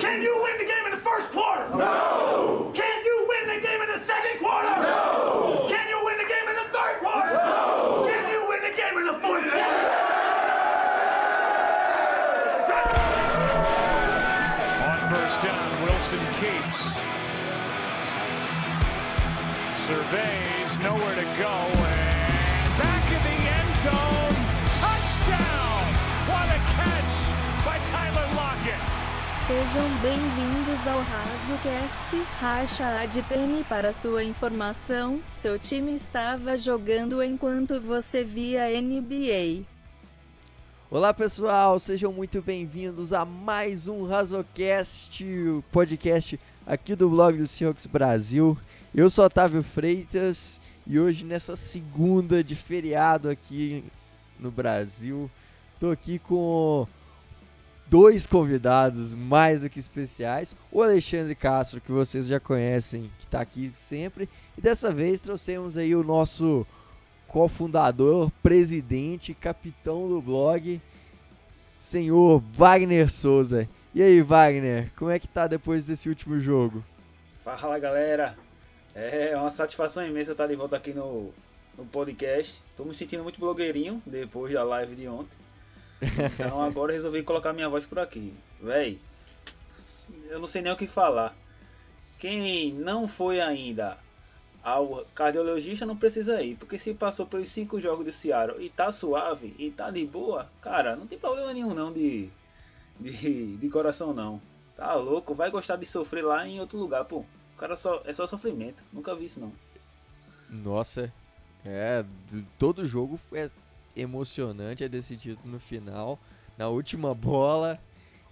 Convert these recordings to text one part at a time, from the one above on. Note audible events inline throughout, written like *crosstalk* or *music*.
Can you win the game in the first quarter? No. Can you win the game in the second quarter? No. Can you win the game in the third quarter? No. Can you win the game in the fourth quarter? On first down, Wilson keeps. Surveys, nowhere to go, Sejam bem-vindos ao RazoCast, racha penny para sua informação, seu time estava jogando enquanto você via NBA. Olá pessoal, sejam muito bem-vindos a mais um Razocast, o podcast aqui do blog do Seahawks Brasil. Eu sou Otávio Freitas e hoje nessa segunda de feriado aqui no Brasil, tô aqui com dois convidados mais do que especiais, o Alexandre Castro, que vocês já conhecem, que está aqui sempre, e dessa vez trouxemos aí o nosso cofundador, presidente, capitão do blog, senhor Wagner Souza. E aí, Wagner, como é que tá depois desse último jogo? Fala galera, é uma satisfação imensa estar de volta aqui no, no podcast. Tô me sentindo muito blogueirinho depois da live de ontem. Então agora eu resolvi colocar minha voz por aqui. Véi, eu não sei nem o que falar. Quem não foi ainda ao cardiologista não precisa ir, porque se passou pelos cinco jogos do Seattle e tá suave e tá de boa, cara, não tem problema nenhum não de, de, de coração não. Tá louco, vai gostar de sofrer lá em outro lugar, pô. O cara só é só sofrimento, nunca vi isso não. Nossa, é, todo jogo é emocionante, é decidido no final, na última bola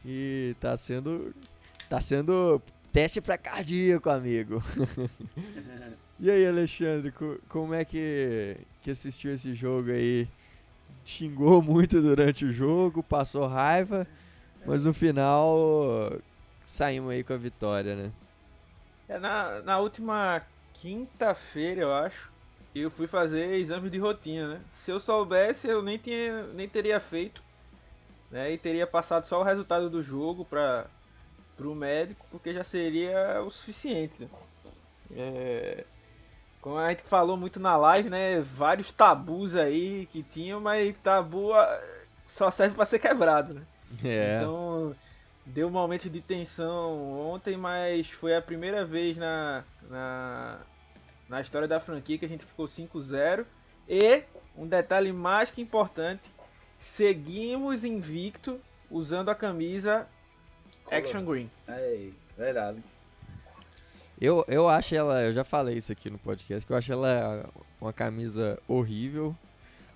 e tá sendo tá sendo teste pra cardíaco, amigo. *laughs* e aí, Alexandre, co- como é que que assistiu esse jogo aí? Xingou muito durante o jogo, passou raiva, mas no final saímos aí com a vitória, né? É, na, na última quinta-feira, eu acho, eu fui fazer exame de rotina, né? Se eu soubesse, eu nem, tinha, nem teria feito, né? E teria passado só o resultado do jogo para o médico, porque já seria o suficiente, né? É, como a gente falou muito na live, né? Vários tabus aí que tinham, mas tabu ah, só serve para ser quebrado, né? É. Então, deu um momento de tensão ontem, mas foi a primeira vez na, na, na história da franquia que a gente ficou 5-0. E, um detalhe mais que importante, seguimos invicto usando a camisa Action Green. É, verdade. Eu, eu acho ela, eu já falei isso aqui no podcast, que eu acho ela uma camisa horrível,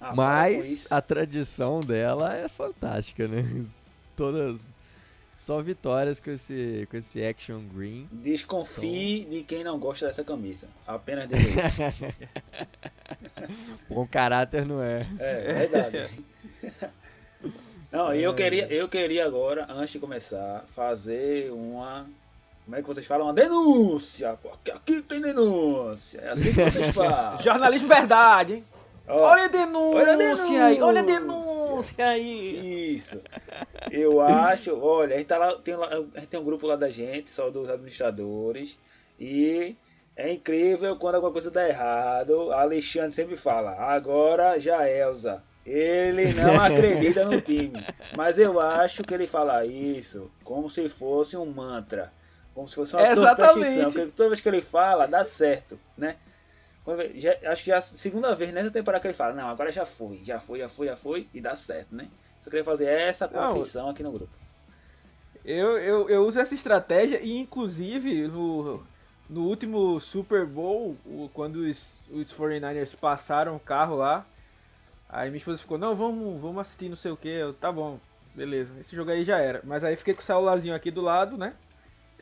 Ah, mas a tradição dela é fantástica, né? *laughs* Todas só vitórias com esse, com esse Action Green. Desconfie de quem não gosta dessa camisa. Apenas dele isso. *laughs* Bom caráter não é. É, verdade. Não, e eu queria, eu queria agora, antes de começar, fazer uma. Como é que vocês falam? Uma denúncia! Porque aqui tem denúncia! É assim que vocês *laughs* falam. Jornalismo verdade, hein? Ó, Olha a denúncia, olha a aí, olha a denúncia. denúncia aí. Isso. Eu acho, olha, a gente, tá lá, tem a gente tem um grupo lá da gente, só dos administradores, e é incrível quando alguma coisa dá errado. A Alexandre sempre fala, agora já é Elza. Ele não *laughs* acredita no time. Mas eu acho que ele fala isso como se fosse um mantra. Como se fosse uma Exatamente. superstição. Porque toda vez que ele fala, dá certo, né? Já- acho que já é a segunda vez nessa temporada que ele fala, não, agora já foi, já foi, já foi, já foi, e dá certo, né? Só queria fazer essa Não, confissão aqui no grupo. Eu, eu, eu uso essa estratégia e inclusive no, no último Super Bowl, quando os, os 49ers passaram o carro lá, aí minha esposa ficou, não, vamos, vamos assistir não sei o que, eu, tá bom, beleza, esse jogo aí já era. Mas aí fiquei com o celularzinho aqui do lado, né?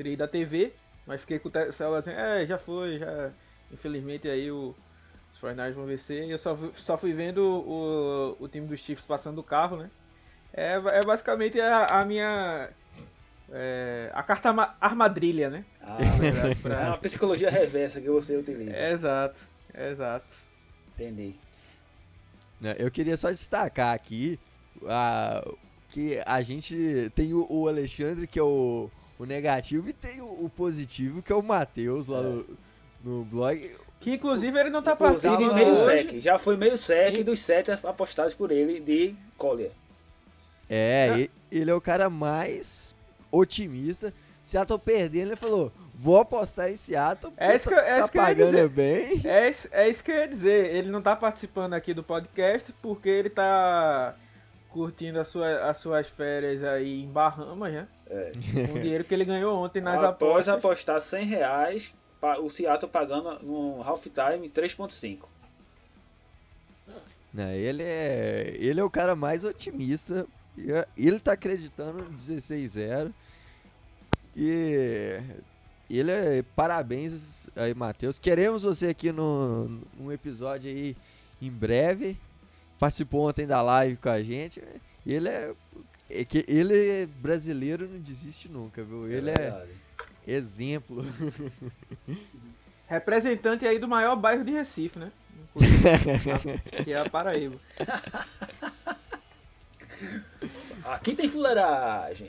Ido da TV, mas fiquei com o celularzinho, é, já foi, já. Infelizmente aí o, os 49ers vão vencer. E eu só, fui- só fui vendo o, o time dos Chiefs passando o carro, né? É, é basicamente a, a minha. é, a carta arma- armadilha, né? Ah, Pra- *laughs* é uma psicologia reversa que você utiliza. Exato, exato. Entendi. Né, Eu queria só destacar aqui a, que a gente tem o, o Alexandre, que é o, o negativo e tem o, o positivo, que é o Matheus lá no, no blog. Que inclusive ele não tá Inclusive participando meio hoje. sec. Já foi meio sec E- dos sete apostados por ele de Collier. É, Ah. ele é o cara mais otimista. Seattle perdendo, ele falou: vou apostar em Seattle. É isso que é tá isso que eu ia pagando dizer. bem. É isso, é isso que eu ia dizer. Ele não tá participando aqui do podcast porque ele tá curtindo as suas, as suas férias aí em Bahamas, né? É. Com o dinheiro que ele ganhou ontem nas Após apostas. apostar 100 reais, o Seattle pagando no halftime 3.5. Não, ele é. Ele é o cara mais otimista. É- Ele tá acreditando no 16-0. E ele é. Parabéns aí, Matheus. Queremos você aqui no, num episódio aí em breve. Participou ontem da live com a gente. Ele é. é que ele é brasileiro não desiste nunca, viu? Ele é, verdade. Exemplo. Representante aí do maior bairro de Recife, né? *laughs* que é a Paraíba. Aqui tem fuleiragem.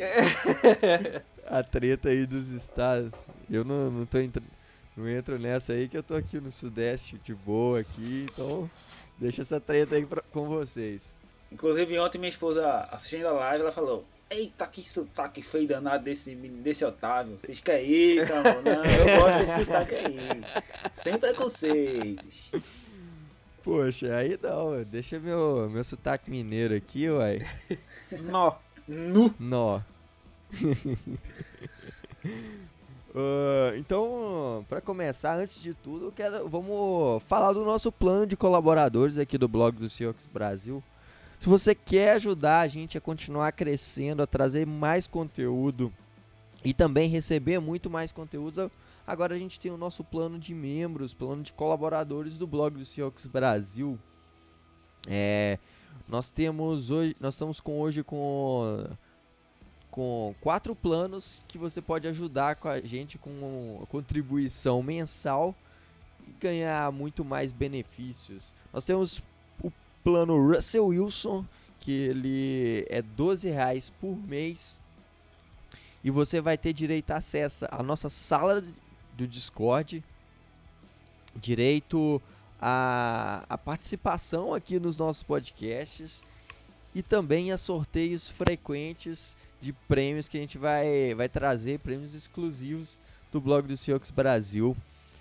a treta aí dos estados. Eu não, não tô entrando. Não entro nessa aí que eu tô aqui no Sudeste de boa aqui, então deixa essa treta aí pra- com vocês. Inclusive ontem minha esposa assistindo a live, ela falou: Eita, que sotaque feio danado desse, desse Otávio. Vocês querem isso, amor? Não, eu gosto desse sotaque aí. Sem preconceitos. Poxa, aí não, deixa meu, meu sotaque mineiro aqui, uai. Nó. Nu. Nó. *laughs* Ah, então, para começar, antes de tudo, quero, vamos falar do nosso plano de colaboradores aqui do blog do Seahawks Brasil. Se você quer ajudar a gente a continuar crescendo, a trazer mais conteúdo e também receber muito mais conteúdo, agora a gente tem o nosso plano de membros, plano de colaboradores do blog do Seahawks Brasil. É, nós temos hoje, nós estamos com hoje com com quatro planos que você pode ajudar com a gente com contribuição mensal e ganhar muito mais benefícios. Nós temos plano Russell Wilson, que ele é 12 reais por mês e você vai ter direito a acesso à nossa sala do Discord, direito a, a participação aqui nos nossos podcasts e também a sorteios frequentes de prêmios que a gente vai, vai trazer, prêmios exclusivos do blog do Seahawks Brasil.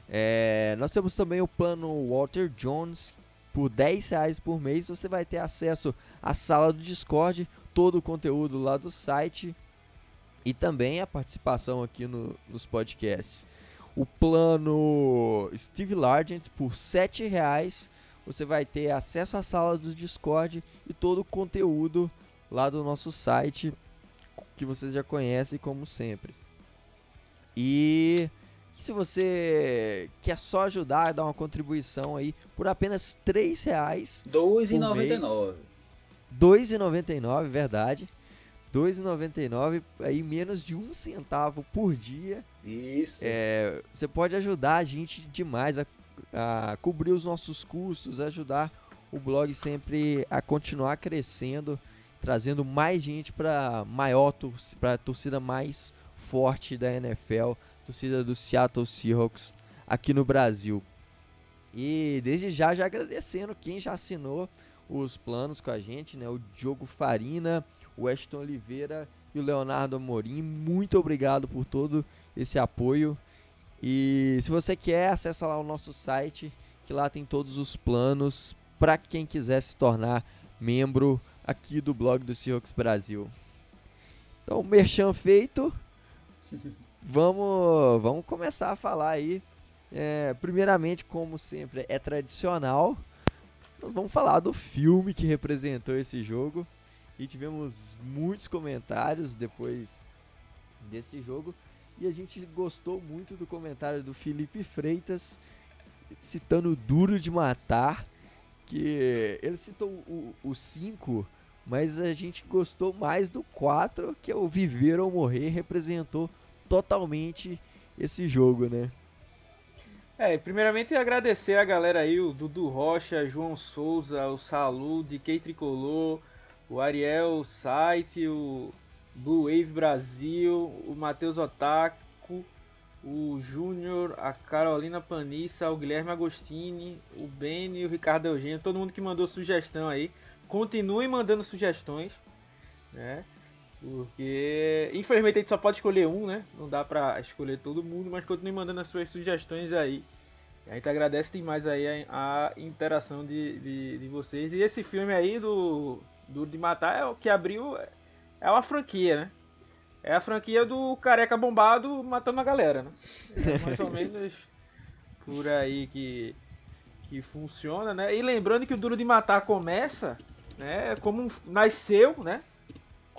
É, nós temos também o plano Walter Jones, por 10 reais por mês você vai ter acesso à sala do Discord, todo o conteúdo lá do site e também a participação aqui no- nos podcasts. O plano Steve Largent por 7 reais você vai ter acesso à sala do Discord e todo o conteúdo lá do nosso site que vocês já conhecem como sempre. E se você quer só ajudar, dar uma contribuição aí por apenas 3 reais, 2,99. R$ 2,99, verdade. R$ 2,99, aí menos de um centavo por dia. Isso. É, você pode ajudar a gente demais a, a cobrir os nossos custos, ajudar o blog sempre a continuar crescendo, trazendo mais gente para maior para a torcida mais forte da NFL, torcida do Seattle Seahawks aqui no Brasil. E desde já já agradecendo quem já assinou os planos com a gente, né? O Diogo Farina, o Weston Oliveira e o Leonardo Amorim. Muito obrigado por todo esse apoio. E se você quer, acessa lá o nosso site, que lá tem todos os planos para quem quiser se tornar membro aqui do blog do Seahawks Brasil. Então, merchan feito. *laughs* Vamos, vamos começar a falar aí. É, primeiramente, como sempre, é tradicional. Nós vamos falar do filme que representou esse jogo. E tivemos muitos comentários depois desse jogo. E a gente gostou muito do comentário do Felipe Freitas, citando Duro de Matar. Que ele citou o 5, mas a gente gostou mais do 4, que é o Viver ou Morrer, representou totalmente esse jogo, né? É, primeiramente agradecer a galera aí, o Dudu Rocha, João Souza, o Salude, Kei Tricolor, o Ariel, o Site, o Blue Wave Brasil, o Matheus Otaku, o Júnior, a Carolina Panissa, o Guilherme Agostini, o Beni, o Ricardo Eugênio, todo mundo que mandou sugestão aí. Continuem mandando sugestões, né? Porque infelizmente a gente só pode escolher um, né? Não dá pra escolher todo mundo, mas continue mandando as suas sugestões aí. A gente agradece demais aí a, a interação de, de, de, vocês. E esse filme aí do Duro de Matar é o que abriu. É uma franquia, né? É a franquia do careca bombado matando a galera, né? É mais ou *laughs* menos por aí que, que funciona, né? E lembrando que o Duro de Matar começa, né? Como nasceu, né?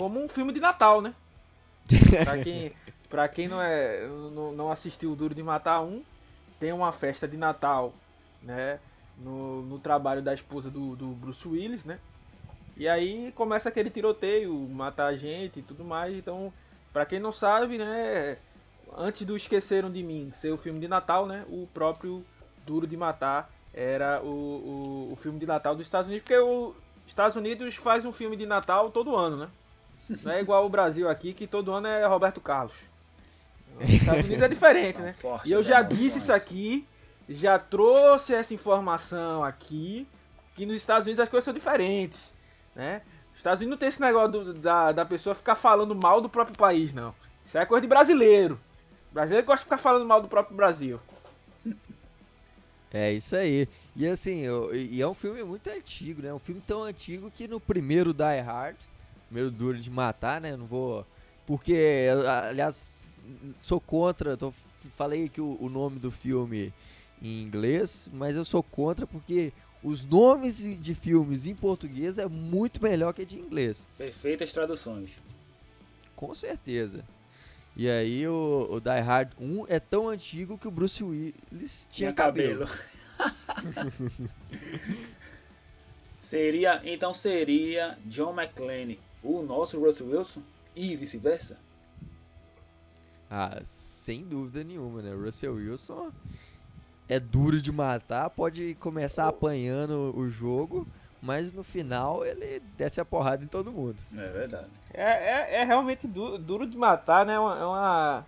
Como um filme de Natal, né? *laughs* Pra quem, pra quem não, é, não, não assistiu o Duro de Matar 1, tem uma festa de Natal, né? No, no trabalho da esposa do, do Bruce Willis, né? E aí começa aquele tiroteio, matar gente e tudo mais. Então Pra quem não sabe, né, antes do Esqueceram de Mim ser o filme de Natal, né, o próprio Duro de Matar era o, o, o filme de Natal dos Estados Unidos, porque os Estados Unidos faz um filme de Natal todo ano, né? Não é igual o Brasil aqui, que todo ano é Roberto Carlos. Os *laughs* Estados Unidos é diferente, né? E eu já disse isso aqui, já trouxe essa informação aqui, que nos Estados Unidos as coisas são diferentes, né? Estados Unidos não tem esse negócio do, da, da pessoa ficar falando mal do próprio país, não. Isso é coisa de brasileiro. O brasileiro gosta de ficar falando mal do próprio Brasil. É isso aí. E assim, e é um filme muito antigo, né? Um filme tão antigo que no primeiro Die Hard, primeiro Duro de Matar, né? Não vou. Porque, aliás, sou contra. Tô, falei que o, o nome do filme em inglês, mas eu sou contra porque os nomes de filmes em português é muito melhor que de inglês. Perfeitas traduções. Com certeza. E aí o, o Die Hard 1 é tão antigo que o Bruce Willis tinha, tinha cabelo. cabelo. *laughs* seria, então seria John McClane o nosso Russell Wilson e vice-versa? Ah, sem dúvida nenhuma, né? Russell Wilson é duro de matar, pode começar apanhando o jogo, mas no final ele desce a porrada em todo mundo. É verdade. É, é, é realmente duro, duro, de matar, né? É uma,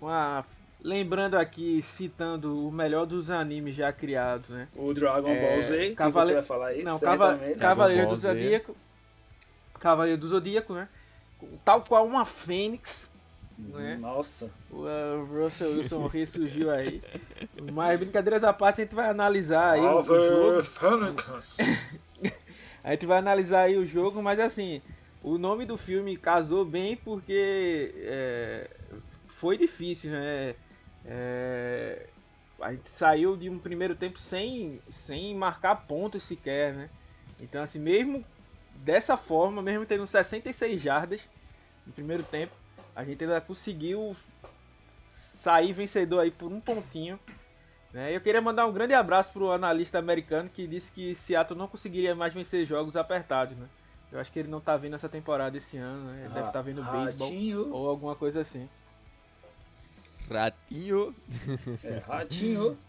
uma. Lembrando aqui, citando o melhor dos animes já criados, né? O Dragon é, Ball Z, Cavale... que você vai falar isso? Não, Cava... Cavaleiro do Zodíaco. Cavaleiro do Zodíaco, né? Tal qual uma fênix né? Nossa. O uh, Russell Wilson ressurgiu aí. Mas brincadeiras à parte, a gente vai analisar aí o, jogo. *laughs* a gente vai analisar aí o jogo, mas assim, o nome do filme casou bem porque é, foi difícil, né? É, a gente saiu de um primeiro tempo sem, sem marcar pontos sequer, né? Então, assim, mesmo dessa forma, mesmo tendo 66 jardas no primeiro tempo, a gente ainda conseguiu sair vencedor aí por um pontinho. Né? Eu queria mandar um grande abraço para o analista americano que disse que Seattle não conseguiria mais vencer jogos apertados. Né? Eu acho que ele não está vendo essa temporada esse ano, né? Ele deve estar tá vendo beisebol ou alguma coisa assim. Ratinho. É, ratinho. *laughs*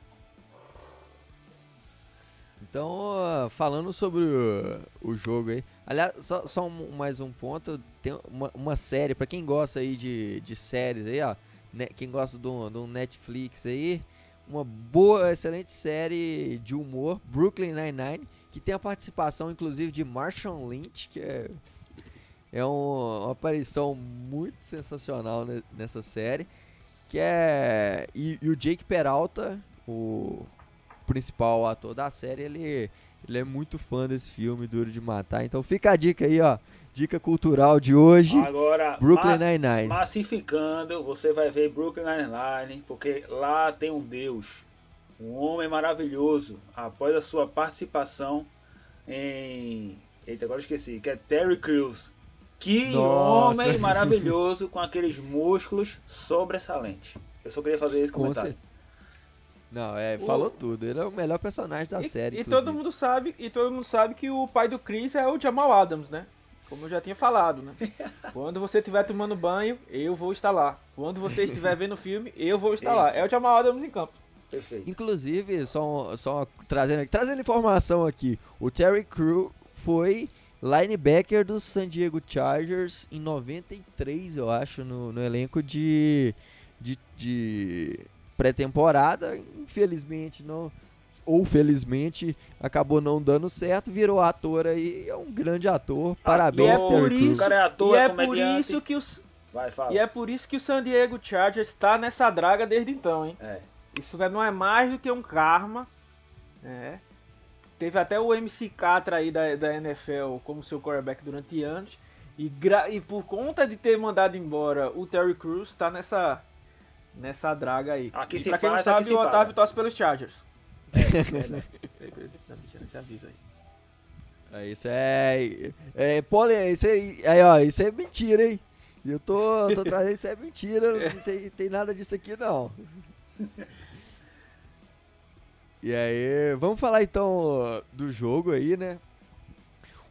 Então, falando sobre o, o jogo aí. Aliás, só, só um, mais um ponto. Tem uma, uma série, para quem gosta aí de, de séries aí, ó. Né, quem gosta do, do Netflix aí. Uma boa, excelente série de humor, Brooklyn Nine-Nine, que tem a participação, inclusive, de Marshall Lynch, que é, é um, uma aparição muito sensacional nessa série. Que é. E, e o Jake Peralta, o principal ator da série, ele, ele é muito fã desse filme, Duro de Matar. Então fica a dica aí, ó. Dica cultural de hoje. Agora, Brooklyn Nine-Nine. Massificando, você vai ver Brooklyn Nine-Nine, porque lá tem um Deus, um homem maravilhoso, após a sua participação em. Eita, agora esqueci, que é Terry Crews. Que Nossa. homem maravilhoso com aqueles músculos sobressalentes. Eu só queria fazer esse comentário. Não, é, o... falou tudo. Ele é o melhor personagem da e, série. E todo mundo sabe, e todo mundo sabe que o pai do Chris é o Jamal Adams, né? Como eu já tinha falado, né? *laughs* Quando você estiver tomando banho, eu vou estar lá. Quando você estiver vendo o filme, eu vou estar Isso. lá. É o Jamal Adams em campo. Perfeito. Inclusive, só, só trazendo, trazendo informação aqui, o Terry Crew foi linebacker do San Diego Chargers em 93, eu acho, no, no elenco de, de, de pré-temporada. Infelizmente, não, ou felizmente, acabou não dando certo, virou ator aí, é um grande ator. Parabéns, e é Terry por Crews. isso, O cara é ator, e é é por isso que os Vai, fala. e é por isso que o San Diego Chargers está nessa draga desde então, hein? É. Isso não é mais do que um karma. né? Teve até o MC Catra aí da, da NFL como seu quarterback durante anos. E, gra- e por conta de ter mandado embora o Terry Crews, tá nessa, nessa draga aí. Aqui e se pra quem não faz, aqui sabe, se o. Otávio torce pelos Chargers. Sempre deixando esse aviso aí. É, isso é. É, pole, isso aí, aí, ó, isso é mentira, hein? Eu tô, tô trazendo isso é mentira, não *laughs* tem, tem nada disso aqui não. E aí, vamos falar então do jogo aí, né?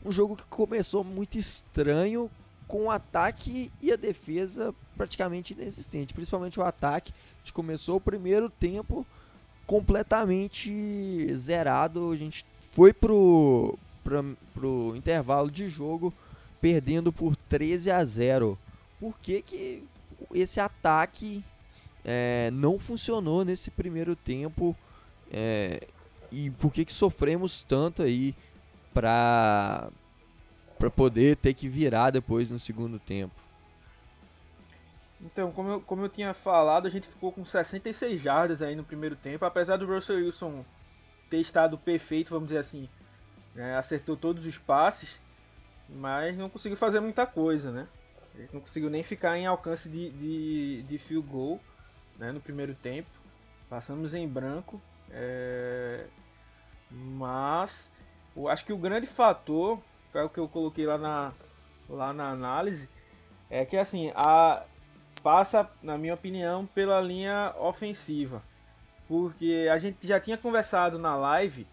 Um jogo que começou muito estranho, com o ataque e a defesa praticamente inexistente, principalmente o ataque. A gente começou o primeiro tempo completamente zerado, a gente foi pro, pra, pro intervalo de jogo perdendo por 13 a 0. Por que, que esse ataque é, não funcionou nesse primeiro tempo? é, e por que, que sofremos tanto aí para para poder ter que virar depois no segundo tempo? Então, como eu, como eu tinha falado, a gente ficou com 66 jardas aí no primeiro tempo. Apesar do Russell Wilson ter estado perfeito, vamos dizer assim, né, acertou todos os passes, mas não conseguiu fazer muita coisa, né? Ele não conseguiu nem ficar em alcance de, de, de field goal né, no primeiro tempo. Passamos em branco. é, Mas eu acho que o grande fator, foi o que eu coloquei lá na, lá na análise, é que assim, a, passa, na minha opinião, pela linha ofensiva. Porque a gente já tinha conversado na live,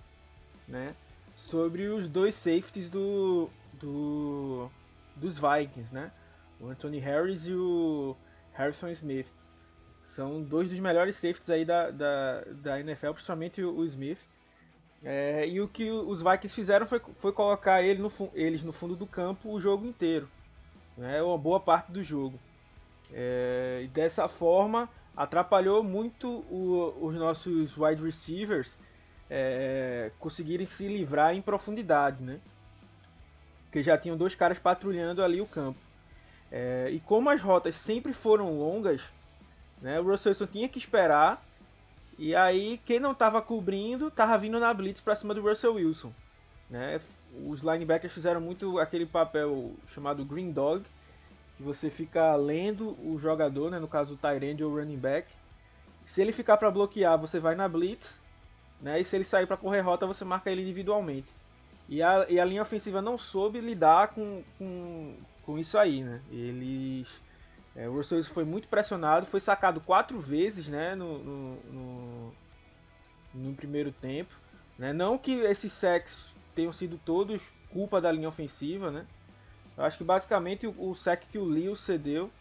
né, sobre os dois safeties do, do dos Vikings, né? O Anthony Harris e o Harrison Smith. São dois dos melhores safeties aí da, da, da NFL, principalmente o, o Smith. É, e o que os Vikings fizeram foi, foi colocar ele no, eles no fundo do campo o jogo inteiro. Né, uma boa parte do jogo. É, e dessa forma atrapalhou muito o- os nossos wide receivers é, conseguirem se livrar em profundidade, né? Porque já tinham dois caras patrulhando ali o campo. É, e como as rotas sempre foram longas, né, o Russell Wilson tinha que esperar. E aí quem não estava cobrindo estava vindo na blitz para cima do Russell Wilson. Né? Os linebackers fizeram muito aquele papel chamado green dog, que você fica lendo o jogador, né, no caso o tight ou running back. Se ele ficar para bloquear, você vai na blitz, né, e se ele sair para correr rota, você marca ele individualmente. E a, e a linha ofensiva não soube lidar com, com, com isso aí, né? Eles é, o Russell Wilson foi muito pressionado, foi sacado quatro vezes né, no, no, no, no primeiro tempo. Né? Não que esses sacks tenham sido todos culpa da linha ofensiva, né? Eu acho que basicamente o, o sack que o Leo cedeu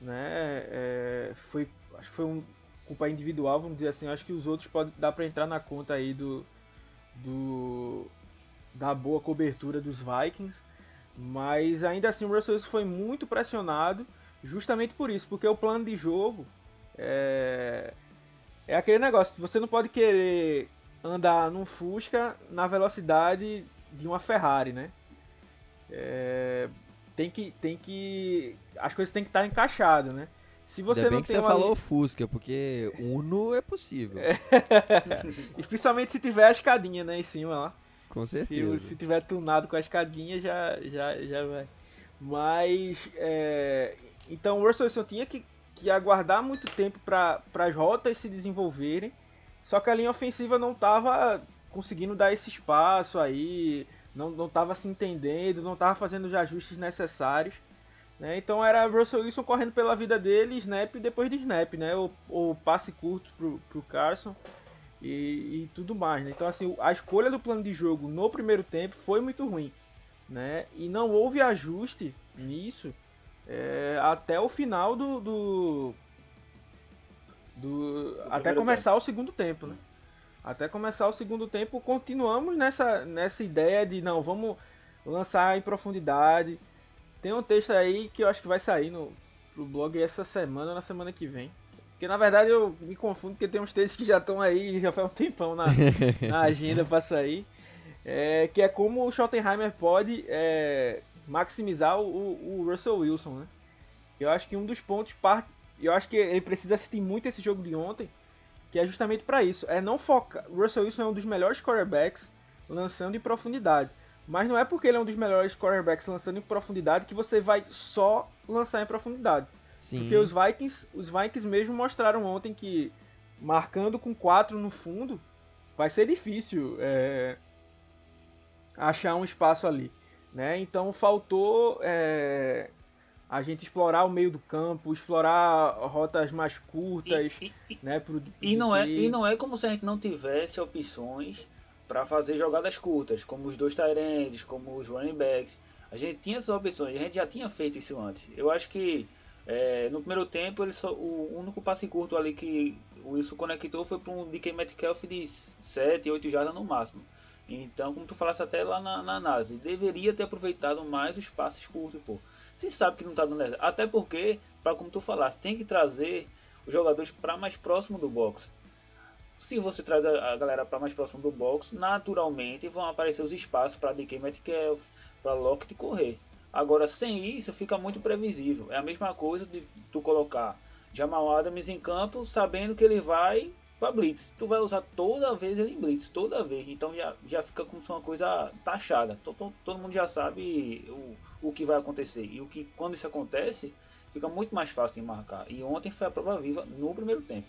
né, é, foi, acho que foi um culpa individual, vamos dizer assim. Eu acho que os outros podem dar para entrar na conta aí do, do da boa cobertura dos Vikings. Mas ainda assim o Russell Wilson foi muito pressionado justamente por isso, porque o plano de jogo é, é aquele negócio, você não pode querer andar num Fusca na velocidade de uma Ferrari, né? É, tem que, tem que, as coisas têm que estar encaixadas, né? Se você Ainda bem não que tem você uma falou Fusca, porque Uno é possível. *laughs* E principalmente se tiver a escadinha, né, em cima lá. Com Se, certeza. se tiver tunado com a escadinha, já, já, já vai. Mas, é, então o Russell Wilson tinha que, que aguardar muito tempo para as rotas se desenvolverem. Só que a linha ofensiva não estava conseguindo dar esse espaço aí, não estava se entendendo, não estava fazendo os ajustes necessários. Né? Então era Russell Wilson correndo pela vida dele, snap depois de snap, né? O, o passe curto pro, pro Carson e, e tudo mais. Né? Então assim, a escolha do plano de jogo no primeiro tempo foi muito ruim. Né? E não houve ajuste nisso é, até o final do. do, do até começar o segundo tempo. Né? Até começar o segundo tempo, continuamos nessa, nessa ideia de não, vamos, lançar em profundidade. Tem um texto aí que eu acho que vai sair no pro blog essa semana ou na semana que vem. Porque na verdade eu me confundo porque tem uns textos que já estão aí, já faz um tempão na, na *laughs* agenda para sair. É, que é como o Schottenheimer pode é, maximizar o, o, Russell Wilson, né? Eu acho que um dos pontos parte, eu acho que ele precisa assistir muito esse jogo de ontem, que é justamente para isso, é não focar. O Russell Wilson é um dos melhores quarterbacks lançando em profundidade, mas não é porque ele é um dos melhores quarterbacks lançando em profundidade que você vai só lançar em profundidade. Sim. Porque os Vikings, os Vikings mesmo mostraram ontem que marcando com 4 no fundo vai ser difícil é, achar um espaço ali. Né? Então faltou é, a gente explorar o meio do campo, explorar rotas mais curtas, e, e, né? Pro, e, não é, e não é como se a gente não tivesse opções para fazer jogadas curtas, como os dois Tyrands, como os running backs. A gente tinha essas opções, a gente já tinha feito isso antes. Eu acho que é, no primeiro tempo ele só, o único passe curto ali que o Wilson conectou foi para um DK Metcalf de 7, 8 jardas no máximo. Então, como tu falasse até lá na, na análise, deveria ter aproveitado mais os passes curtos, pô. Se sabe que não tá dando Até porque, para como tu falaste, tem que trazer os jogadores para mais próximo do box. Se você traz a, a galera para mais próximo do box, naturalmente vão aparecer os espaços para DK Metcalf, para Lockett correr. Agora, sem isso, fica muito previsível. É a mesma coisa de tu colocar Jamal Adams em campo, sabendo que ele vai para blitz. Tu vai usar toda vez ele em blitz, toda vez. Então já, já fica como uma coisa taxada. Todo, todo mundo já sabe o, o que vai acontecer. E o que quando isso acontece, fica muito mais fácil de marcar. E ontem foi a prova viva no primeiro tempo.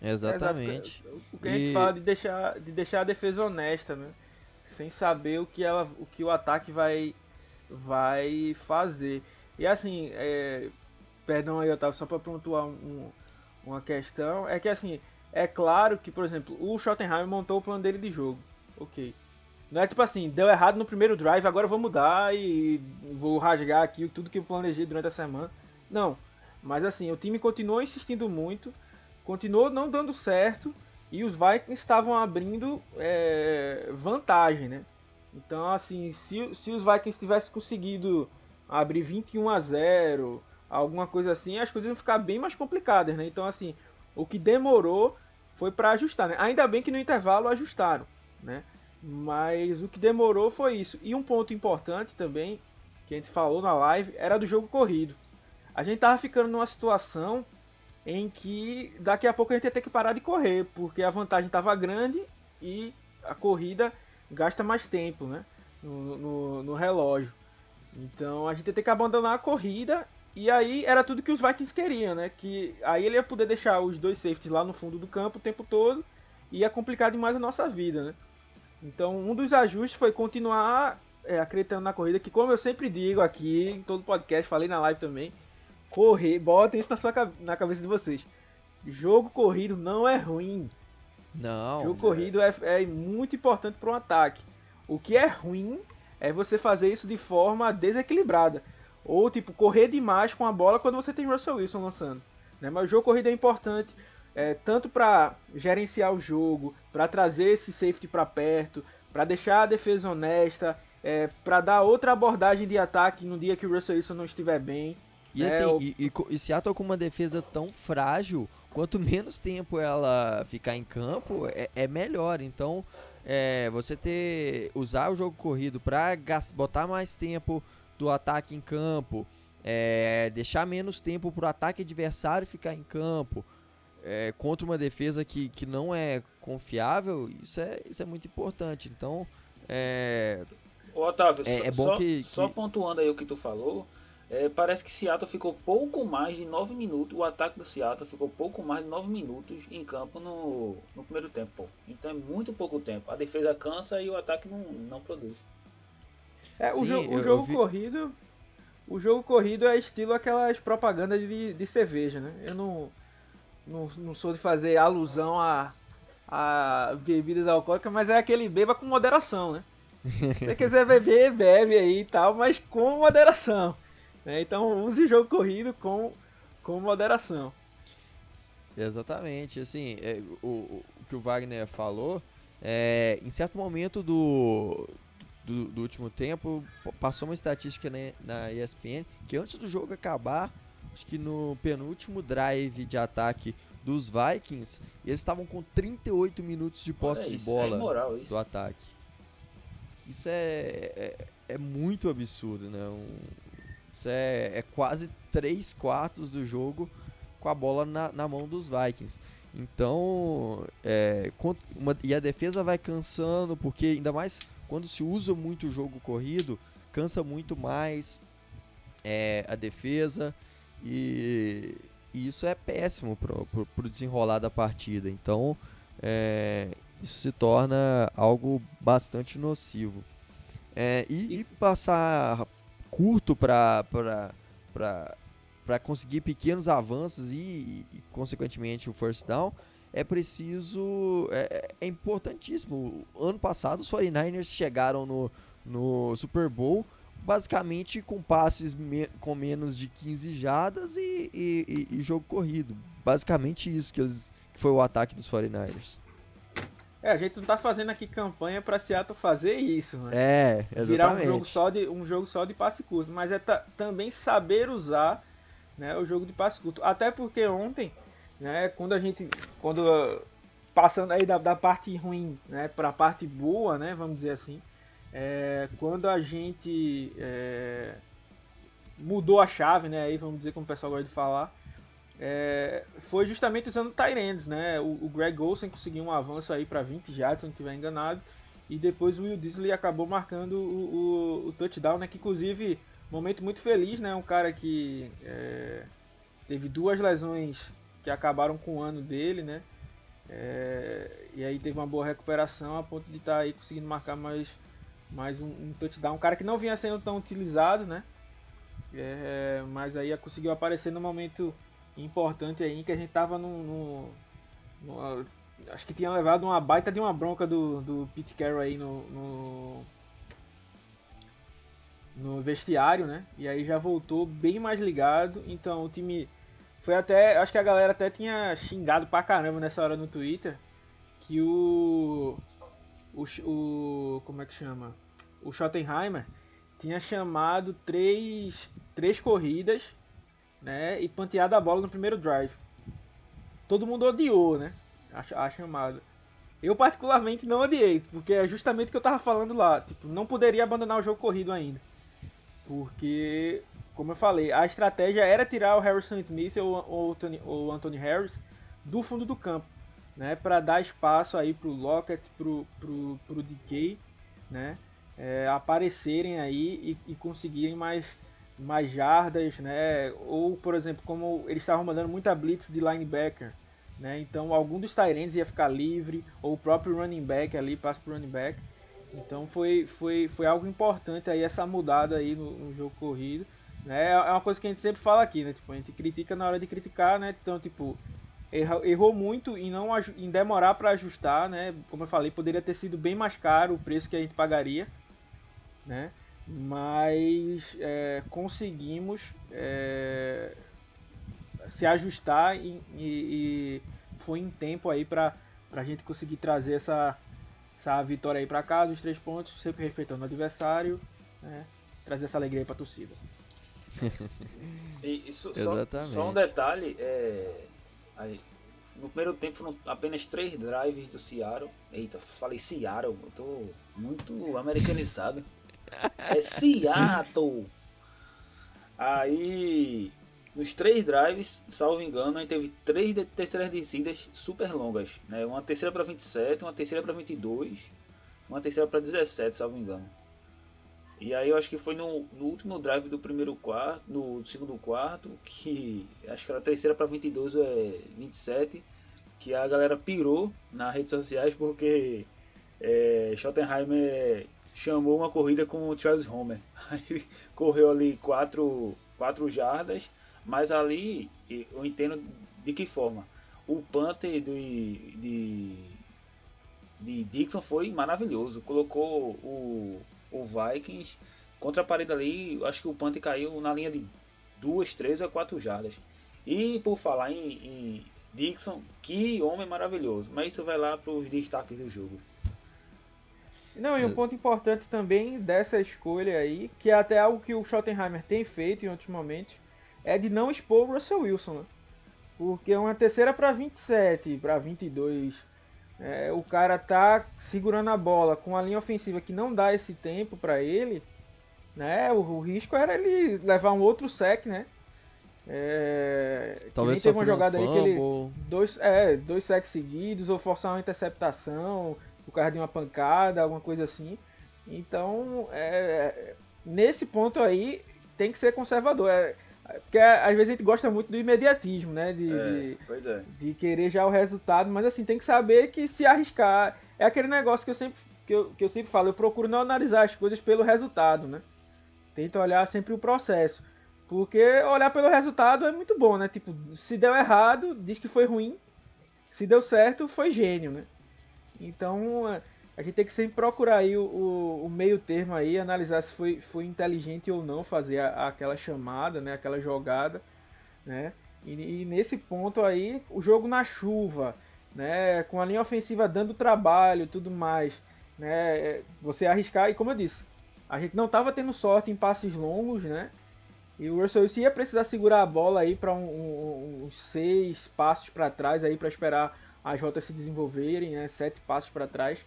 Exatamente. O que a gente e... fala de deixar, de deixar a defesa honesta, né? Sem saber o que, ela, o, que o ataque vai, vai fazer. E assim, é, perdão aí, Otávio, só para pontuar um, uma questão, é que assim, é claro que, por exemplo, o Schottenheimer montou o plano dele de jogo. Ok. Não é tipo assim, deu errado no primeiro drive, agora eu vou mudar e vou rasgar aqui tudo que eu planejei durante a semana. Não. Mas assim, o time continuou insistindo muito, continuou não dando certo e os Vikings estavam abrindo é, vantagem, né? Então, assim, se, se os Vikings tivessem conseguido abrir 21 a 0, alguma coisa assim, as coisas iam ficar bem mais complicadas, né? Então, assim, o que demorou foi para ajustar, né? Ainda bem que no intervalo ajustaram, né? Mas o que demorou foi isso. E um ponto importante também, que a gente falou na live, era do jogo corrido. A gente tava ficando numa situação em que daqui a pouco a gente ia ter que parar de correr, porque a vantagem estava grande e a corrida gasta mais tempo, né? No, no, no relógio. Então a gente ia ter que abandonar a corrida e aí era tudo que os Vikings queriam, né? Que aí ele ia poder deixar os dois safeties lá no fundo do campo o tempo todo e ia complicar demais a nossa vida, né? Então um dos ajustes foi continuar é, acreditando na corrida, que como eu sempre digo aqui em todo podcast, falei na live também, correr, botem isso na, sua, na cabeça de vocês. Jogo corrido não é ruim. Não. Jogo corrido é, é muito importante para um ataque. O que é ruim é você fazer isso de forma desequilibrada. Ou, tipo, correr demais com a bola quando você tem Russell Wilson lançando. Né? Mas o jogo corrida é importante, é, tanto para gerenciar o jogo, para trazer esse safety para perto, para deixar a defesa honesta, é, para dar outra abordagem de ataque no dia que o Russell Wilson não estiver bem. E, né? assim, o... e, e, e Seattle com uma defesa tão frágil, quanto menos tempo ela ficar em campo, é, é melhor. Então, é, você ter usar o jogo corrido para botar mais tempo do ataque em campo, é, deixar menos tempo para o ataque adversário ficar em campo é, contra uma defesa que, que não é confiável, isso é, isso é muito importante. Então, é. Ô, Otávio, é, é bom só, que, que, só pontuando aí o que tu falou, é, parece que Seattle ficou pouco mais de 9 minutos, o ataque do Seattle ficou pouco mais de 9 minutos em campo no, no primeiro tempo. Então é muito pouco tempo. A defesa cansa e o ataque não, não produz. É, Sim, o, jo o jogo vi... corrido. O jogo corrido é estilo aquelas propagandas de, de cerveja, né? Eu não, não, não sou de fazer alusão a, a bebidas alcoólicas, mas é aquele beba com moderação, né? Se você quiser beber, bebe aí e tal, mas com moderação. Né? Então use jogo corrido com, com moderação. Exatamente, assim, é, o, o, que o Wagner falou, é, em certo momento do, do, do último tempo, passou uma estatística né, na ESPN que antes do jogo acabar, acho que no penúltimo drive de ataque dos Vikings, eles estavam com 38 minutos de posse Olha de isso, bola é imoral isso. do ataque. Isso é, é, é muito absurdo, né? Um- isso é, é quase 3 quartos do jogo com a bola na, na mão dos Vikings. Então, é, uma- e a defesa vai cansando, porque ainda mais quando se usa muito o jogo corrido, cansa muito mais é, a defesa e, e isso é péssimo pro, pro desenrolar da partida. Então, é, isso se torna algo bastante nocivo. É, e, e passar curto para para conseguir pequenos avanços e, e, consequentemente o first down é preciso é, é importantíssimo ano passado os 49ers chegaram no, no Super Bowl basicamente com passes me, com menos de 15 jadas e, e, e, jogo corrido basicamente isso que eles que foi o ataque dos 49ers É, a gente não tá fazendo aqui campanha pra Seattle fazer isso, né? é exatamente Virar um jogo só de um jogo só de passe curto, mas é ta- também saber usar, né, o jogo de passe curto. Até porque ontem, né, quando a gente quando uh, passando aí da, da parte ruim, né, para a parte boa, né, vamos dizer assim, é, quando a gente é, mudou a chave, né, aí vamos dizer como o pessoal gosta de falar, é, foi justamente usando Tyrands, né? O, o Greg Olsen conseguiu um avanço aí para 20 jardas, se não estiver enganado. E depois o Will Disley acabou marcando o, o, o touchdown, né? Que inclusive, momento muito feliz, né? Um cara que é, teve duas lesões que acabaram com o ano dele, né? É, e aí teve uma boa recuperação a ponto de estar tá aí conseguindo marcar mais, mais um, um, touchdown. Um cara que não vinha sendo tão utilizado, né? É, mas aí conseguiu aparecer no momento importante aí que a gente tava no, acho que tinha levado uma baita de uma bronca do, do Pete Carroll aí no, no, no vestiário, né? E aí já voltou bem mais ligado. Então o time foi até, acho que a galera até tinha xingado pra caramba nessa hora no Twitter que o o, o como é que chama? O Schottenheimer tinha chamado três, três corridas né, e panteado a bola no primeiro drive. Todo mundo odiou, né, a, a, chamada. Eu particularmente não odiei, porque é justamente o que eu tava falando lá, tipo, não poderia abandonar o jogo corrido ainda. Porque, como eu falei, a estratégia era tirar o Harrison Smith ou, ou Anthony Harris do fundo do campo, né, para dar espaço aí pro Lockett, pro, pro, pro DK, né, é, aparecerem aí e, e conseguirem mais mais jardas, né? Ou, por exemplo, como eles estavam mandando muita blitz de linebacker, né? Então, algum dos Tyrants ia ficar livre, ou o próprio running back ali, passa pro running back. Então, foi, foi, foi algo importante aí, essa mudada aí no, no, jogo corrido. Né? É uma coisa que a gente sempre fala aqui, né? Tipo, a gente critica na hora de criticar, né? Então, tipo, errou, errou muito em não em demorar para ajustar, né? Como eu falei, poderia ter sido bem mais caro o preço que a gente pagaria, né? mas é, conseguimos é, se ajustar e, e, e, foi em tempo aí para a gente conseguir trazer essa, essa vitória aí para casa, os três pontos, sempre respeitando o adversário, né, trazer essa alegria para a torcida. E, isso, só, só, um detalhe, é, aí, no primeiro tempo foram apenas três drives do Seattle. Eita, falei Seattle, eu tô muito americanizado. É Seattle. Aí, nos três drives, salvo engano, a gente teve três de terceiras descidas super longas. Né? Uma terceira para 27, uma terceira para 22, uma terceira para 17, salvo engano. E aí eu acho que foi no, no, último drive do primeiro quarto, no segundo quarto, que acho que era terceira para 22 ou é 27, que a galera pirou nas redes sociais porque é, Schottenheimer chamou uma corrida com o Charles Homer. *laughs* Aí correu ali 4 quatro, jardas, mas ali eu entendo de que forma. O punter de, de, de Dixon foi maravilhoso. Colocou o, o Vikings contra a parede ali. Acho que o punter caiu na linha de 2, 3 ou 4 jardas. E por falar em, em Dixon, que homem maravilhoso. Mas isso vai lá para os destaques do jogo. Não, e um ponto importante também dessa escolha aí, que é até algo que o Schottenheimer tem feito em outros momentos, é de não expor o Russell Wilson, né? Porque uma terceira para 27, para 22, é, o cara tá segurando a bola com a linha ofensiva que não dá esse tempo para ele, né? O, o, risco era ele levar um outro sec, né? É, Talvez teve uma jogada um aí que ele dois, é, dois secs seguidos ou forçar uma interceptação, o cara de uma pancada, alguma coisa assim. Então, é, nesse ponto aí tem que ser conservador. É, porque às vezes a gente gosta muito do imediatismo, né? De, é, de, pois é. de querer já o resultado, mas assim, tem que saber que se arriscar. É aquele negócio que eu sempre, que eu, que eu sempre falo, eu procuro não analisar as coisas pelo resultado, né? Tento olhar sempre o processo. Porque olhar pelo resultado é muito bom, né? Tipo, se deu errado, diz que foi ruim. Se deu certo, foi gênio, né? Então, a gente tem que sempre procurar aí o, o, o, meio termo aí, analisar se foi, foi inteligente ou não fazer a, aquela chamada, né, aquela jogada, né? E, e, nesse ponto aí, o jogo na chuva, né, com a linha ofensiva dando trabalho, tudo mais, né, você arriscar e como eu disse, a gente não estava tendo sorte em passes longos, né? E o Russell Wilson ia precisar segurar a bola aí para um, um, uns seis passos para trás aí para esperar as rotas se desenvolverem, né? Sete passos para trás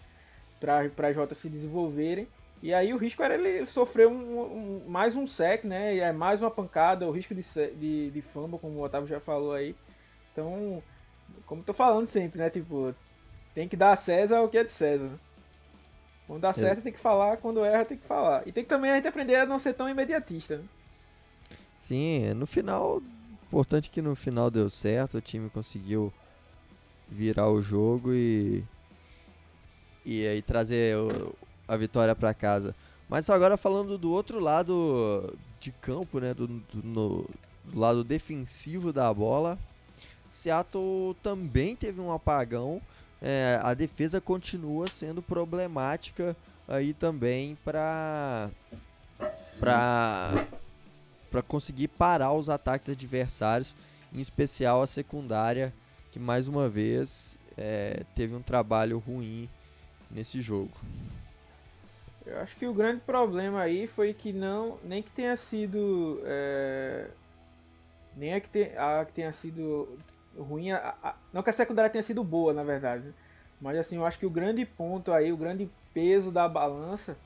para as rotas se desenvolverem. E aí o risco era ele sofrer um, um, mais um sec, né? E é mais uma pancada, o risco de, de, de fumble, como o Otávio já falou aí. Então, como eu tô falando sempre, né? Tipo, tem que dar a César o que é de César. Quando dá é. certo tem que falar, quando erra tem que falar. E tem que também a gente aprender a não ser tão imediatista. Né? Sim, no final, importante que no final deu certo, o time conseguiu virar o jogo e e aí trazer o, a vitória para casa. Mas agora falando do outro lado de campo, né, do, do, no, do lado defensivo da bola, Seattle também teve um apagão. É, a defesa continua sendo problemática aí também para para para conseguir parar os ataques adversários, em especial a secundária, que mais uma vez é, teve um trabalho ruim nesse jogo. Eu acho que o grande problema aí foi que não, nem que tenha sido, é, nem é que, te, a, que tenha sido ruim, a, a, não que a secundária tenha sido boa, na verdade, né? mas assim, eu acho que o grande ponto aí, o grande peso da balança,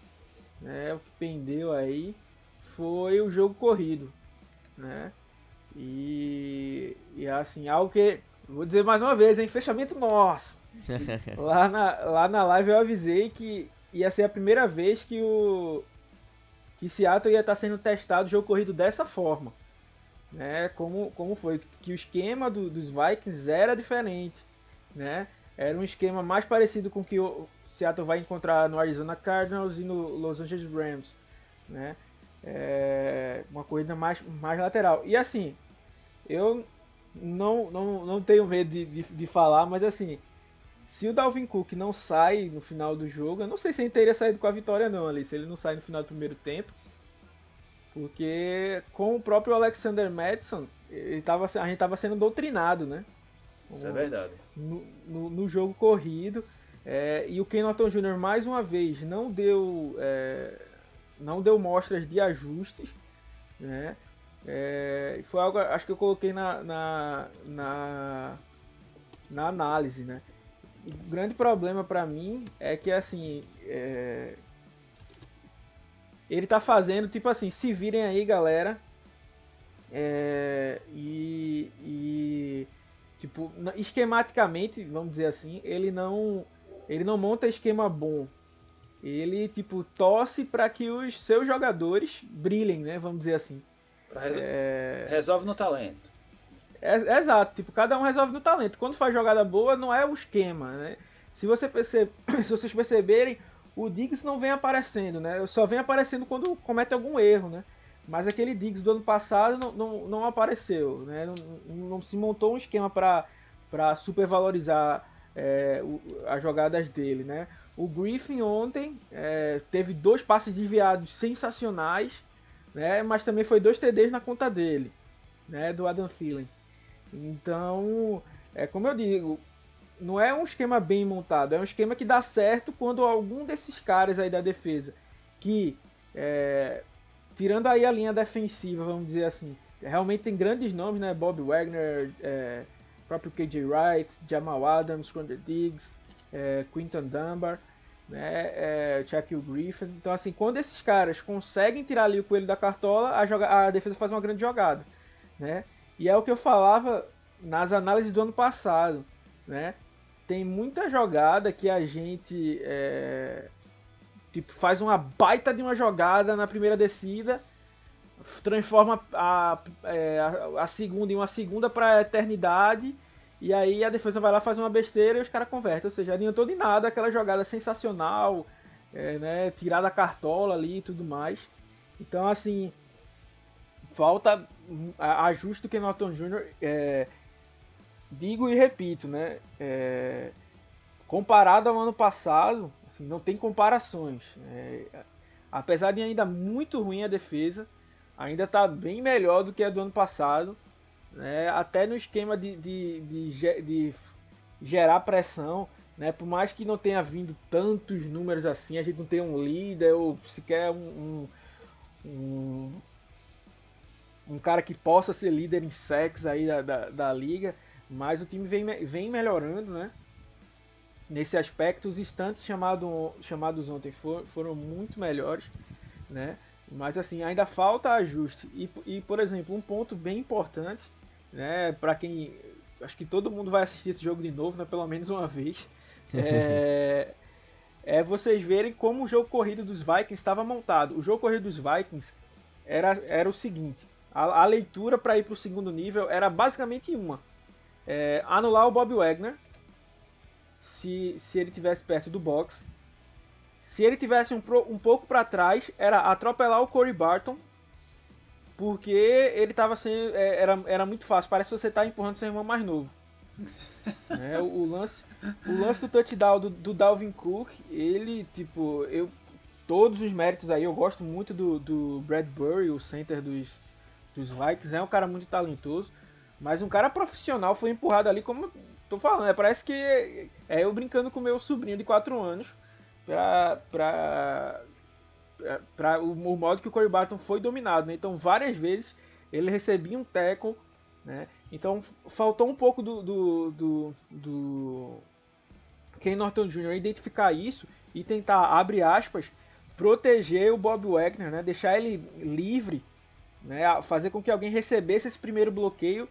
né, o que pendeu aí, foi o jogo corrido, né, e, e assim, algo que, vou dizer mais uma vez, em fechamento nosso, *laughs* lá, na, lá na live eu avisei que ia ser a primeira vez que o que Seattle ia estar sendo testado o jogo corrido dessa forma. Né? Como, como foi? Que o esquema do, dos Vikings era diferente. Né? Era um esquema mais parecido com o que o Seattle vai encontrar no Arizona Cardinals e no Los Angeles Rams. Né? É uma corrida mais, mais lateral. E assim, eu não, não, não tenho medo de, de, de falar, mas assim, se o Dalvin Cook não sai no final do jogo, eu não sei se ele teria saído com a vitória não ali, se ele não sai no final do primeiro tempo. Porque com o próprio Alexander Madison, ele tava, a gente estava sendo doutrinado, né? Isso é verdade. No, no, no jogo corrido. É, e o Ken Norton Jr. mais uma vez não deu, é, não deu mostras de ajustes. Né? É, foi algo acho que eu coloquei na, na, na, na análise. Né? O grande problema para mim é que assim é... ele tá fazendo tipo assim se virem aí galera é... e, e tipo esquematicamente vamos dizer assim ele não ele não monta esquema bom. Ele tipo torce para que os seus jogadores brilhem né vamos dizer assim. Resol... é... resolve no talento é, é, exato, tipo, cada um resolve no talento. Quando faz jogada boa, não é o esquema, né? Se, você percebe, *coughs* se vocês perceberem, o Diggs não vem aparecendo, né? Só vem aparecendo quando comete algum erro, né? Mas aquele Diggs do ano passado não, não, não apareceu, né? Não, não, se montou um esquema para supervalorizar é, o, as jogadas dele, né? O Griffin ontem é, teve dois passes desviados sensacionais, né? Mas também foi dois TDs na conta dele, né? Do Adam Thielen. Então, é como eu digo, não é um esquema bem montado, é um esquema que dá certo quando algum desses caras aí da defesa, que é, tirando aí a linha defensiva, vamos dizer assim, realmente tem grandes nomes, né? Bob Wagner, é, próprio KJ Wright, Jamal Adams, Quander Diggs, é, Quinton Dunbar, né? É, Griffin. Então, assim, quando esses caras conseguem tirar ali o coelho da cartola, a, joga a defesa faz uma grande jogada, né? E é o que eu falava nas análises do ano passado, né? Tem muita jogada que a gente é, tipo, faz uma baita de uma jogada na primeira descida, transforma a, é, a, a segunda em uma segunda para a eternidade, e aí a defesa vai lá faz uma besteira e os caras convertem. Ou seja, adiantou de nada aquela jogada sensacional, é, né, tirar da cartola ali e tudo mais. Então, assim, falta ajuste do Ken Norton Jr. É, digo e repito, né? É, comparado ao ano passado, assim, não tem comparações. É, apesar de ainda muito ruim a defesa, ainda está bem melhor do que a do ano passado. Né? Até no esquema de, de, de, de, gerar pressão. Né? Por mais que não tenha vindo tantos números assim, a gente não tem um líder ou sequer um, um, um, um cara que possa ser líder em sex aí da, da, da liga. Mas o time vem, vem melhorando, né? Nesse aspecto, os instantes chamado, chamados ontem for, foram muito melhores, né? Mas assim, ainda falta ajuste. E, e por exemplo, um ponto bem importante, né? Para quem. Acho que todo mundo vai assistir esse jogo de novo, né? Pelo menos uma vez. *laughs* É, é vocês verem como o jogo corrido dos Vikings estava montado. O jogo corrido dos Vikings era, era o seguinte: a, a leitura para ir para o segundo nível era basicamente uma é, anular o Bob Wagner se, se ele tivesse perto do box. Se ele tivesse um, um pouco para trás, era atropelar o Corey Barton. Porque ele tava sem. É, era, era muito fácil. Parece que você tá empurrando seu irmão mais novo. *laughs* é, o, o, lance, o lance do touchdown do, do Dalvin Cook, ele, tipo, eu. Todos os méritos aí, eu gosto muito do, do Bradbury, o center dos, dos Vikings, é um cara muito talentoso. Mas um cara profissional foi empurrado ali, como tô falando, é, parece que é eu brincando com meu sobrinho de 4 anos pra, pra, pra, o, o, modo que o Corey Barton foi dominado. Né? Então, várias vezes ele recebia um tackle, né? Então, faltou um pouco do, do, do, do Ken Norton Jr. identificar isso e tentar, abre aspas, proteger o Bob Wagner, né? deixar ele livre, né? fazer com que alguém recebesse esse primeiro bloqueio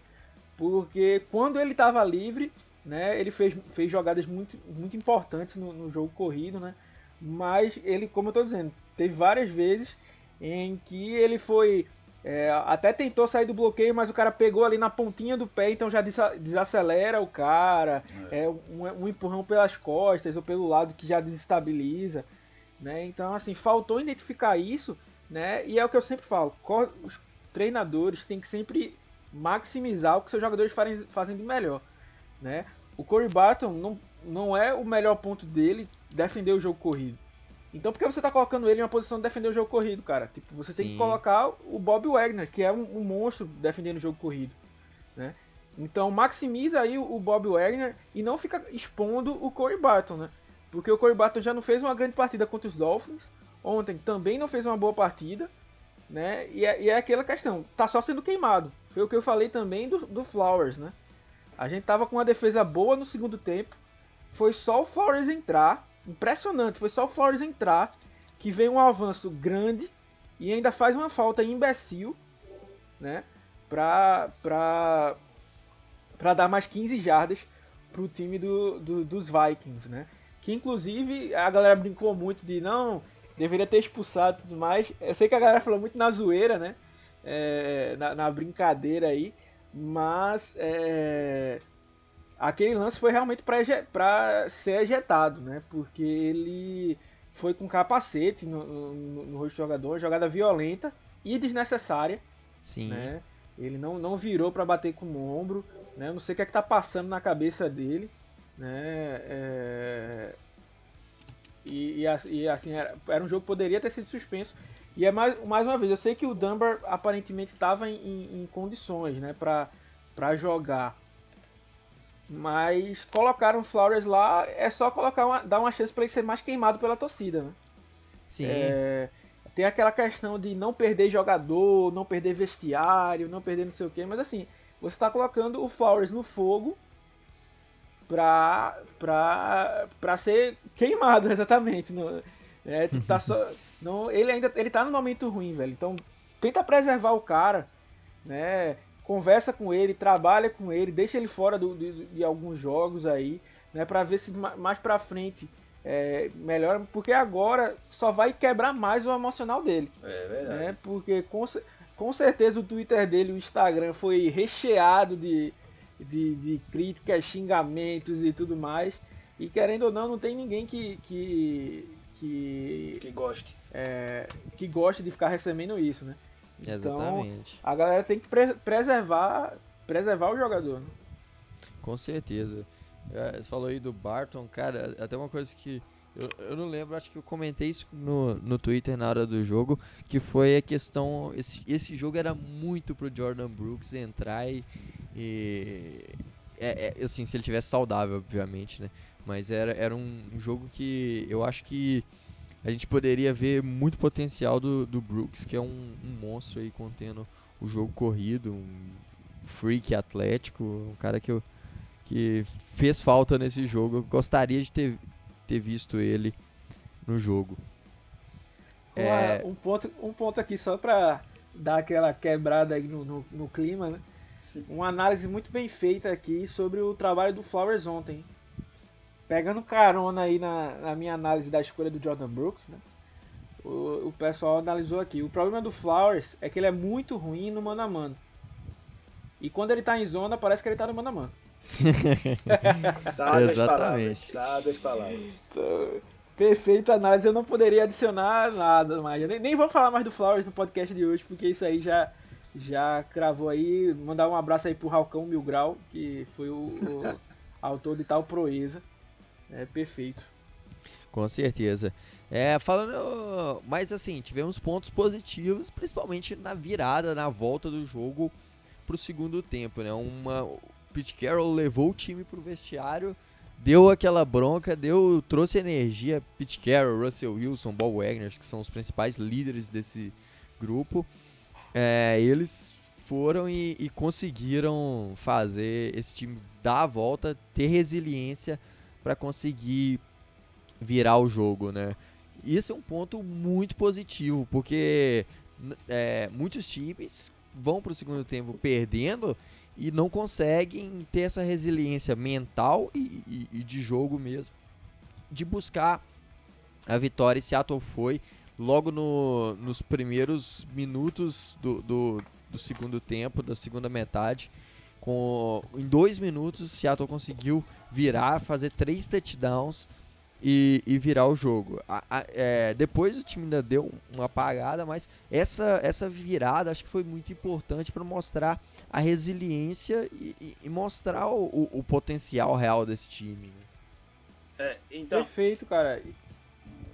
porque quando ele estava livre, né, ele fez, fez jogadas muito, muito importantes no, no jogo corrido, né? Mas ele, como eu estou dizendo, teve várias vezes em que ele foi é, até tentou sair do bloqueio, mas o cara pegou ali na pontinha do pé, então já desacelera o cara, é, é um, um, empurrão pelas costas ou pelo lado que já desestabiliza, né? Então assim faltou identificar isso, né? E é o que eu sempre falo, os treinadores têm que sempre maximizar o que seus jogadores fazem, fazem de melhor. Né? O Corey Barton não, não é o melhor ponto dele defender o jogo corrido. Então por que você está colocando ele em uma posição de defender o jogo corrido, cara? Tipo, você Sim. tem que colocar o Bob Wagner, que é um, um, monstro defendendo o jogo corrido. Né? Então maximiza aí o Bob Wagner e não fica expondo o Corey Barton, né? Porque o Corey Barton já não fez uma grande partida contra os Dolphins. Ontem também não fez uma boa partida. Né? E, é, e é aquela questão, tá só sendo queimado. Foi o que eu falei também do, do Flowers, né? A gente tava com uma defesa boa no segundo tempo. Foi só o Flowers entrar. Impressionante, foi só o Flowers entrar. Que veio um avanço grande. E ainda faz uma falta imbecil. Né? Pra, pra, pra dar mais 15 jardas pro time do, do, dos Vikings, né? Que inclusive a galera brincou muito de não, deveria ter expulsado e tudo mais. Eu sei que a galera falou muito na zoeira, né? é, na, na, brincadeira aí, mas é, aquele lance foi realmente para ser ejetado, né? Porque ele foi com capacete no, no, no rosto do jogador, jogada violenta e desnecessária. Sim. Né? Ele não, não virou para bater com o ombro, né? Eu não sei o que é que tá passando na cabeça dele, né? É... E, e, e, assim, era, era, um jogo que poderia ter sido suspenso. E é mais, mais uma vez, eu sei que o Dunbar aparentemente estava em, em, em, condições, né, para jogar. Mas colocaram Flowers lá, é só colocar uma, dar uma chance para ele ser mais queimado pela torcida, né? Sim. É, tem aquela questão de não perder jogador, não perder vestiário, não perder não sei o que, mas assim, você está colocando o Flowers no fogo pra, pra, pra ser queimado, *laughs* exatamente. No, é, tipo, tá só, não, ele ainda ele tá no momento ruim, velho. Então tenta preservar o cara, né? Conversa com ele, trabalha com ele, deixa ele fora do, de, de alguns jogos aí, né? Pra ver se mais pra frente é, melhora, porque agora só vai quebrar mais o emocional dele. É verdade. Né? Porque com, com certeza o Twitter dele, o Instagram foi recheado de, de, de críticas, xingamentos e tudo mais. E querendo ou não, não tem ninguém que. que que, Que goste. é, que goste de ficar recebendo isso, né? Então, Exatamente. a galera tem que pre- preservar, preservar o jogador. Né? Com certeza. É, Você falou aí do Barton, cara, até uma coisa que eu, eu não lembro, acho que eu comentei isso no, no Twitter na hora do jogo, que foi a questão, esse, esse jogo era muito pro Jordan Brooks entrar e, e é, é, assim, se ele tivesse saudável, obviamente, né? Mas era, era um, um jogo que eu acho que a gente poderia ver muito potencial do, do Brooks, que é um, um monstro aí contendo o jogo corrido, um freak atlético, um cara que eu que fez falta nesse jogo. Eu gostaria de ter, ter visto ele no jogo. É. Uma- um, ponto, um ponto aqui só pra dar aquela quebrada aí no, no, no clima, né? Uma análise muito bem feita aqui sobre o trabalho do Flowers ontem. Pegando carona aí na, na minha análise da escolha do Jordan Brooks, né? O, o pessoal analisou aqui. O problema do Flowers é que ele é muito ruim no mano a mano. E quando ele tá em zona, parece que ele tá no mano a mano. *laughs* Sábias palavras. Exatamente. Sábias palavras. Então, Perfeita análise, eu não poderia adicionar nada mais. Eu nem, nem vou falar mais do Flowers no podcast de hoje, porque isso aí já, já cravou aí. Mandar um abraço aí pro Ralcão Mil Grau, que foi o, o *laughs* autor de tal proeza. É perfeito. Com certeza. É, falando, mas assim, tivemos pontos positivos, principalmente na virada, na volta do jogo pro segundo tempo, né? Uma o Pete Carroll levou o time pro vestiário, deu aquela bronca, deu, trouxe energia, Pete Carroll, Russell Wilson, Bob Wagner, que são os principais líderes desse grupo. É, eles foram e, e conseguiram fazer esse time dar a volta, ter resiliência para conseguir virar o jogo, né? Isso é um ponto muito positivo, porque é, muitos times vão para o segundo tempo perdendo e não conseguem ter essa resiliência mental e, e- e de jogo mesmo, de buscar a vitória. E Seattle foi logo no- nos primeiros minutos do, do, do segundo tempo, da segunda metade. Com, em dois minutos, Seattle conseguiu virar, fazer três touchdowns e, e virar o jogo. A- a- é, depois o time ainda deu uma apagada, mas essa, essa virada acho que foi muito importante para mostrar a resiliência e, e- e mostrar o, o- o potencial real desse time. né? É, então, Perfeito, cara.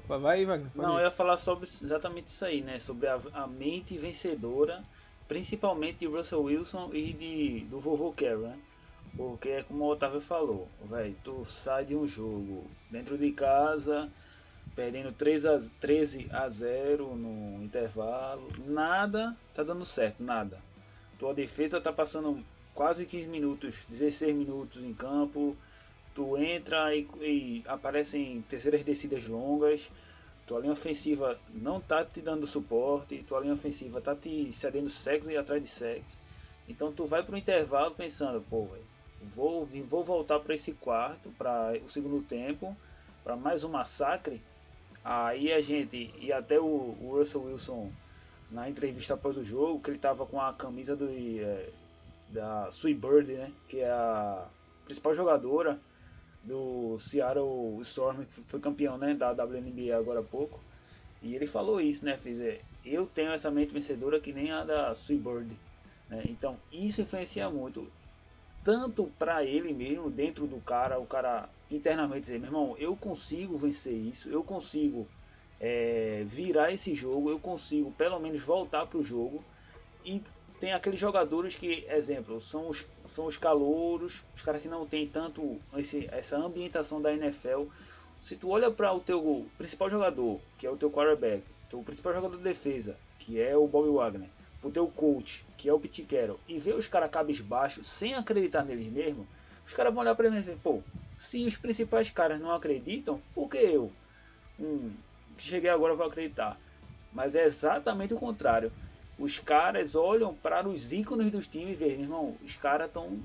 Vai aí, Wagner. Não, ir. eu ia falar sobre exatamente isso aí, né? Sobre a, a mente vencedora, principalmente de Russell Wilson e de, do vovô Carroll, né? Porque é como o Otávio falou, velho, tu sai de um jogo dentro de casa, perdendo 3 a, 13 a 0 no intervalo, nada tá dando certo, nada. Tua defesa tá passando quase 15 minutos, 16 minutos em campo, tu entra e, e aparecem terceiras descidas longas, tua linha ofensiva não tá te dando suporte, tua linha ofensiva tá te cedendo sexo e atrás de sexo. Então tu vai pro intervalo pensando, pô, véio, vou, vou voltar para esse quarto, para o segundo tempo, para mais um massacre. Aí a gente, e até o, o Russell Wilson na entrevista após o jogo, que ele tava com a camisa do, eh, da Sweet Bird, né, que é a principal jogadora do Seattle Storm, que foi campeão né, da WNBA agora há pouco. E ele falou isso, né? Fez, é, eu tenho essa mente vencedora que nem a da Sweet Bird. Né? Então isso influencia muito, tanto para ele mesmo, dentro do cara, o cara internamente dizer, meu irmão, eu consigo vencer isso, eu consigo é, virar esse jogo, eu consigo pelo menos voltar pro jogo. E tem aqueles jogadores que, exemplo, são os, são os calouros, os caras que não tem tanto esse, essa ambientação da NFL. Se tu olha para o teu principal jogador, que é o teu quarterback, teu principal jogador de defesa, que é o Bobby Wagner, pro teu coach, que é o Pete Carroll, e ver os caras cabisbaixos, sem acreditar neles mesmo, os caras vão olhar para ele e dizer, pô, se os principais caras não acreditam, por que eu, hum, cheguei agora, vou acreditar? Mas é exatamente o contrário. Os caras olham para os ícones dos times e veem, meu irmão, os caras estão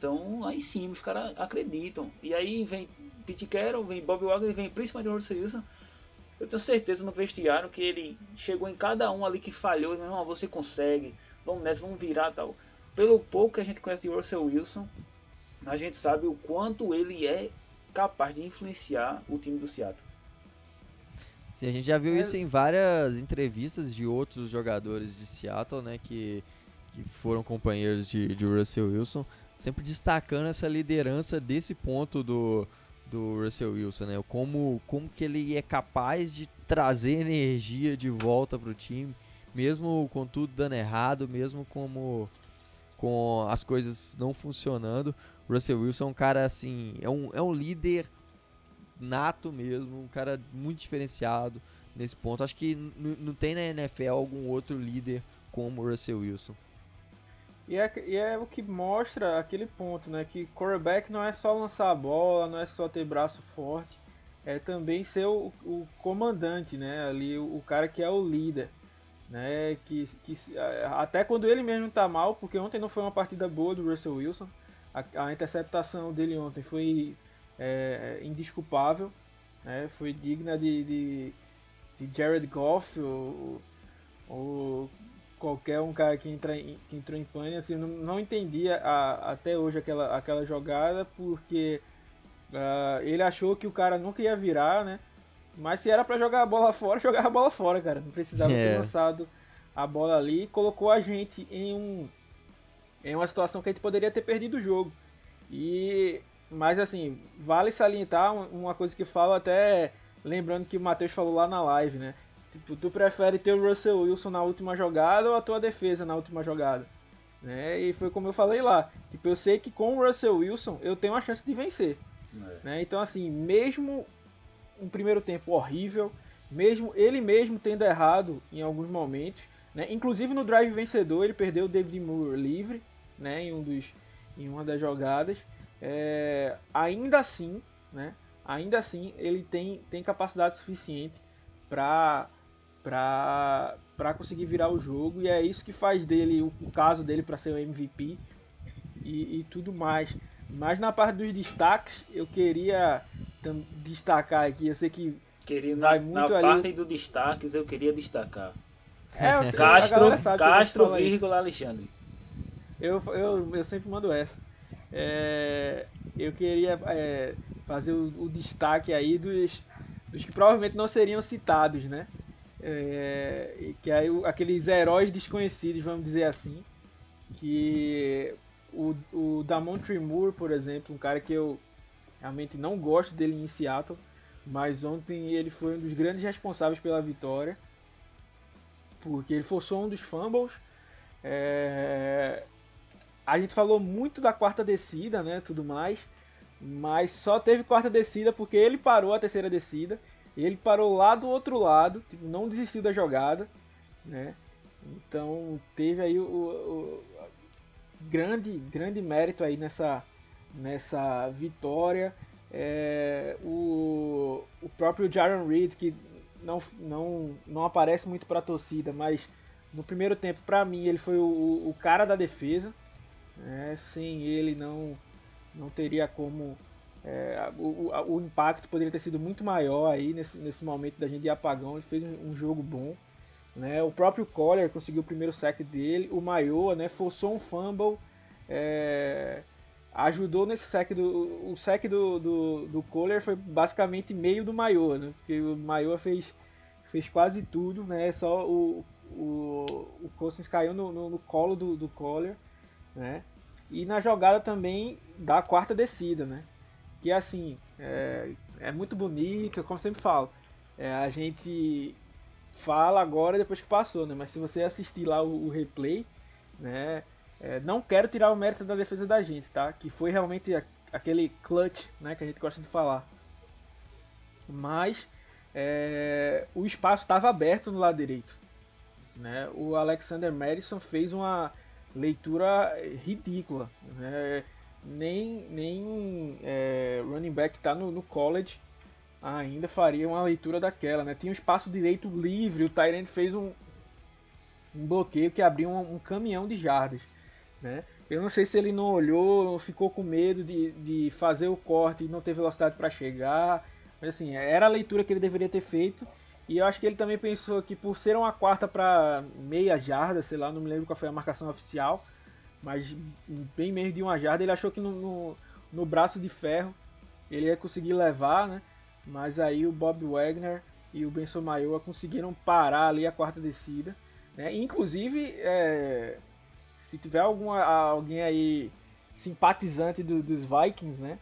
tão lá em cima, os caras acreditam. E aí vem Pete Carroll, vem Bob Wagner, vem principalmente Russell Wilson, eu tenho certeza no vestiário que ele chegou em cada um ali que falhou. Meu irmão, você consegue. Vamos nessa, vamos virar tal. Pelo pouco que a gente conhece de Russell Wilson, a gente sabe o quanto ele é capaz de influenciar o time do Seattle. Sim, a gente já viu é... isso em várias entrevistas de outros jogadores de Seattle, né, que, que foram companheiros de, de Russell Wilson, sempre destacando essa liderança desse ponto do, do Russell Wilson, né? Como, como que ele é capaz de trazer energia de volta para o time, mesmo com tudo dando errado, mesmo como com as coisas não funcionando. Russell Wilson é um cara assim, é um, é um líder nato mesmo, um cara muito diferenciado nesse ponto. Acho que não tem na NFL algum outro líder como Russell Wilson. E é, e é o que mostra aquele ponto, né? Que quarterback não é só lançar a bola, não é só ter braço forte, é também ser o, o comandante, né? Ali, o, o, cara que é o líder. Né, que, que até quando ele mesmo tá mal, porque ontem não foi uma partida boa do Russell Wilson, a, a interceptação dele ontem foi é, indisculpável, né, foi digna de, de, de Jared Goff ou, ou qualquer um cara que, entra em, que entrou em pânico, assim, não, não entendia a, até hoje aquela, aquela jogada, porque uh, ele achou que o cara nunca ia virar, né? Mas se era para jogar a bola fora, *laughs* jogava a bola fora, cara. Não precisava é. ter lançado a bola ali. Colocou a gente em um em uma situação que a gente poderia ter perdido o jogo. E mas assim, vale salientar uma coisa que falo até lembrando que o Matheus falou lá na live, né? Tipo, tu prefere ter o Russell Wilson na última jogada ou a tua defesa na última jogada? Né? E foi como eu falei lá. Tipo, eu sei que com o Russell Wilson eu tenho a chance de vencer. É. Né? Então, assim, mesmo um primeiro tempo horrível, mesmo ele mesmo tendo errado em alguns momentos, né? inclusive no drive vencedor ele perdeu o David Moore livre né? em, um dos, em uma das jogadas. É, ainda assim, né? ainda assim ele tem, tem capacidade suficiente para para conseguir virar o jogo e é isso que faz dele o, o caso dele para ser o MVP e, e, tudo mais. Mas na parte dos destaques eu queria destacar aqui, eu sei que queria vai na, muito na ali... parte dos destaques eu queria destacar. É, sei, Castro, Castro, vírgula Alexandre. Eu, eu, eu sempre mando essa. É, eu queria é, fazer o, o, destaque aí dos, dos que provavelmente não seriam citados, né? É, que aí aqueles heróis desconhecidos, vamos dizer assim, que o, o Damon Moore, por exemplo, um cara que eu realmente não gosto dele em Seattle, mas ontem ele foi um dos grandes responsáveis pela vitória, porque ele forçou um dos fumbles. É, a gente falou muito da quarta descida, né, tudo mais, mas só teve quarta descida porque ele parou a terceira descida ele parou lá do outro lado, tipo, não desistiu da jogada, né? Então teve aí o, o, o grande, grande mérito aí nessa, nessa vitória. É, o, o próprio Jaron Reed, que não, não, não aparece muito para a torcida, mas no primeiro tempo, para mim, ele foi o, o cara da defesa. Né? Sem ele, não, não teria como é, o, o, impacto poderia ter sido muito maior aí nesse, nesse momento da gente de apagão. Ele fez um, um jogo bom. Né? O próprio Collier conseguiu o primeiro sack dele. O Maior né, forçou um fumble. É, ajudou nesse sack do. O sack do, do, do foi basicamente meio do Maior, né? Porque o Maior fez, fez quase tudo, né? Só o, o, o Cousins caiu no, no, no, colo do, do Collier, né? E na jogada também da quarta descida, né? que assim é, é muito bonito, como sempre falo. É, a gente fala agora depois que passou, né? Mas se você assistir lá o, o, replay, né? É, não quero tirar o mérito da defesa da gente, tá? Que foi realmente a, aquele clutch, né? Que a gente gosta de falar. Mas é, o espaço estava aberto no lado direito. Né? O Alexander Madison fez uma leitura ridícula. Né? Nem, nem é, running back está no, no, college ainda faria uma leitura daquela. Né? Tinha um espaço direito livre, o Tyrant fez um, um bloqueio que abriu um, um caminhão de jardas. Né? Eu não sei se ele não olhou, ficou com medo de, de fazer o corte e não ter velocidade para chegar. Mas assim, era a leitura que ele deveria ter feito. E eu acho que ele também pensou que por ser uma quarta para meia jarda, sei lá, não me lembro qual foi a marcação oficial, mas bem menos de uma jarda, ele achou que no, no, no braço de ferro ele ia conseguir levar, né? Mas aí o Bob Wagner e o Benson Maioa conseguiram parar ali a quarta descida. Né? Inclusive, é, se tiver alguma, alguém aí simpatizante do, dos Vikings, né?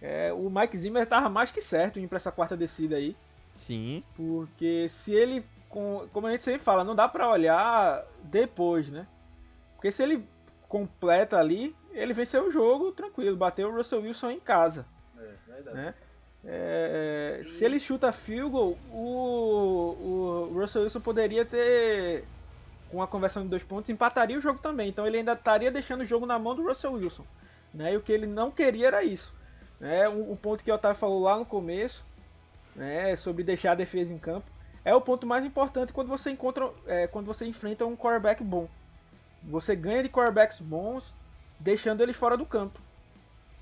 É, o Mike Zimmer estava mais que certo em ir para essa quarta descida aí. Sim. Porque se ele, como a gente sempre fala, não dá para olhar depois, né? Porque se ele completa ali, ele venceu o jogo tranquilo, bateu o Russell Wilson em casa. É, verdade. Né? É, se ele chuta field goal, o, o Russell Wilson poderia ter, com a conversão de dois pontos, empataria o jogo também. Então ele ainda estaria deixando o jogo na mão do Russell Wilson. Né? E o que ele não queria era isso. É um, um ponto que o Otávio falou lá no começo, né, sobre deixar a defesa em campo. É o ponto mais importante quando você encontra, é, quando você enfrenta um quarterback bom. Você ganha de quarterbacks bons, deixando eles fora do campo.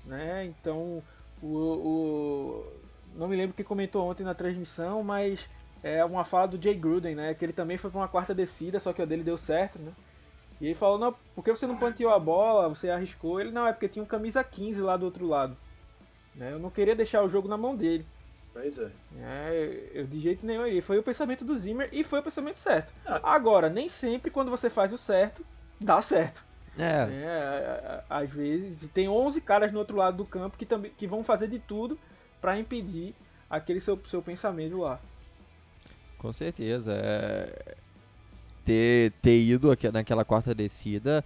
Né? Então, o, o, não me lembro quem comentou ontem na transmissão, mas é uma fala do Jay Gruden, né? Que ele também foi para uma quarta descida, só que o dele deu certo, né? E ele falou, não, por que você não panteou a bola, você arriscou? Ele, não, é porque tinha um camisa 15 lá do outro lado. Né? Eu não queria deixar o jogo na mão dele. Pois é. é eu de jeito nenhum iria. Foi o pensamento do Zimmer e foi o pensamento certo. Ah. Agora, nem sempre quando você faz o certo, dá certo. É. é. Às vezes, tem 11 caras no outro lado do campo que, também, que vão fazer de tudo para impedir aquele seu, seu pensamento lá. Com certeza. É... Ter, ter ido naquela quarta descida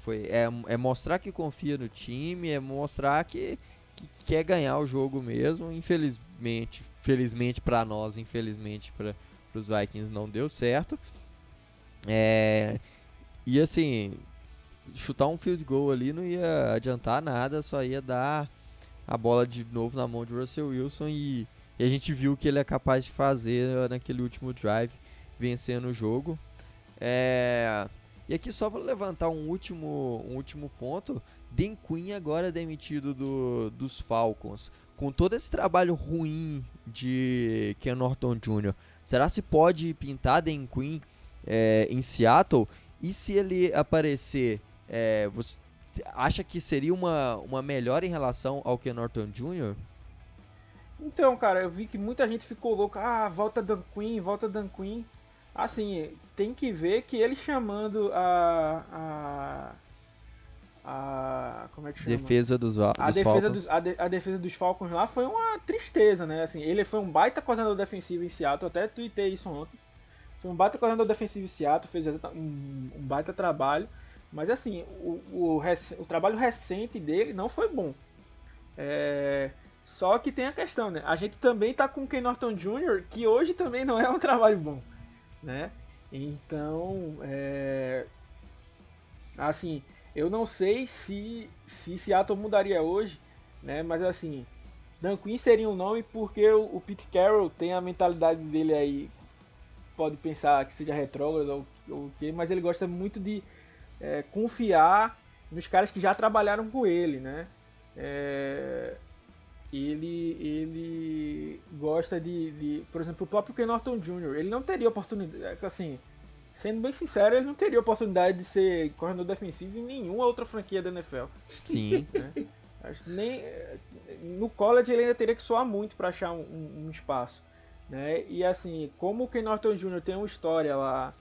foi, é, é mostrar que confia no time, é mostrar que que quer ganhar o jogo mesmo. Infelizmente, felizmente para nós, infelizmente para os Vikings não deu certo. É, e assim, chutar um field goal ali não ia adiantar nada, só ia dar a bola de novo na mão de Russell Wilson e, e a gente viu o que ele é capaz de fazer naquele último drive, vencendo o jogo. É, e aqui só para levantar um último, um último ponto, Dan Quinn agora é demitido do, dos Falcons. Com todo esse trabalho ruim de Ken Norton Jr., será se pode pintar Dan Quinn é, em Seattle? E se ele aparecer, é, você acha que seria uma, uma melhora em relação ao Ken Norton Jr.? Então, cara, eu vi que muita gente ficou louca. Ah, volta Dan Quinn, volta Dan Quinn. Assim, tem que ver que ele chamando a. a, a como é que chama? Defesa dos, dos a defesa Falcons. Dos, a, de, a, defesa dos Falcons lá foi uma tristeza, né? Assim, ele foi um baita coordenador defensivo em Seattle, até tuitei isso ontem. Foi um baita coordenador defensivo em Seattle, fez um, um baita trabalho. Mas assim, o, o, o, trabalho recente dele não foi bom. É, só que tem a questão, né? A gente também tá com o Ken Norton Jr., que hoje também não é um *laughs* trabalho bom né? Então, é... assim, eu não sei se se Seattle mudaria hoje, né? Mas assim, Dan Quinn seria um nome porque o, o Pete Carroll tem a mentalidade dele aí, pode pensar que seja retrógrado ou o que, mas ele gosta muito de é, confiar nos caras que já trabalharam com ele, né? É, ele, ele gosta de, de, Por exemplo, o próprio Ken Norton Jr., ele não teria oportunidade. Assim, sendo bem sincero, ele não teria oportunidade de ser corredor defensivo em nenhuma outra franquia da NFL. Sim. *laughs* Né? Nem, no college ele ainda teria que soar muito para achar um, um, espaço. Né? E assim, como o Ken Norton Jr. tem uma história lá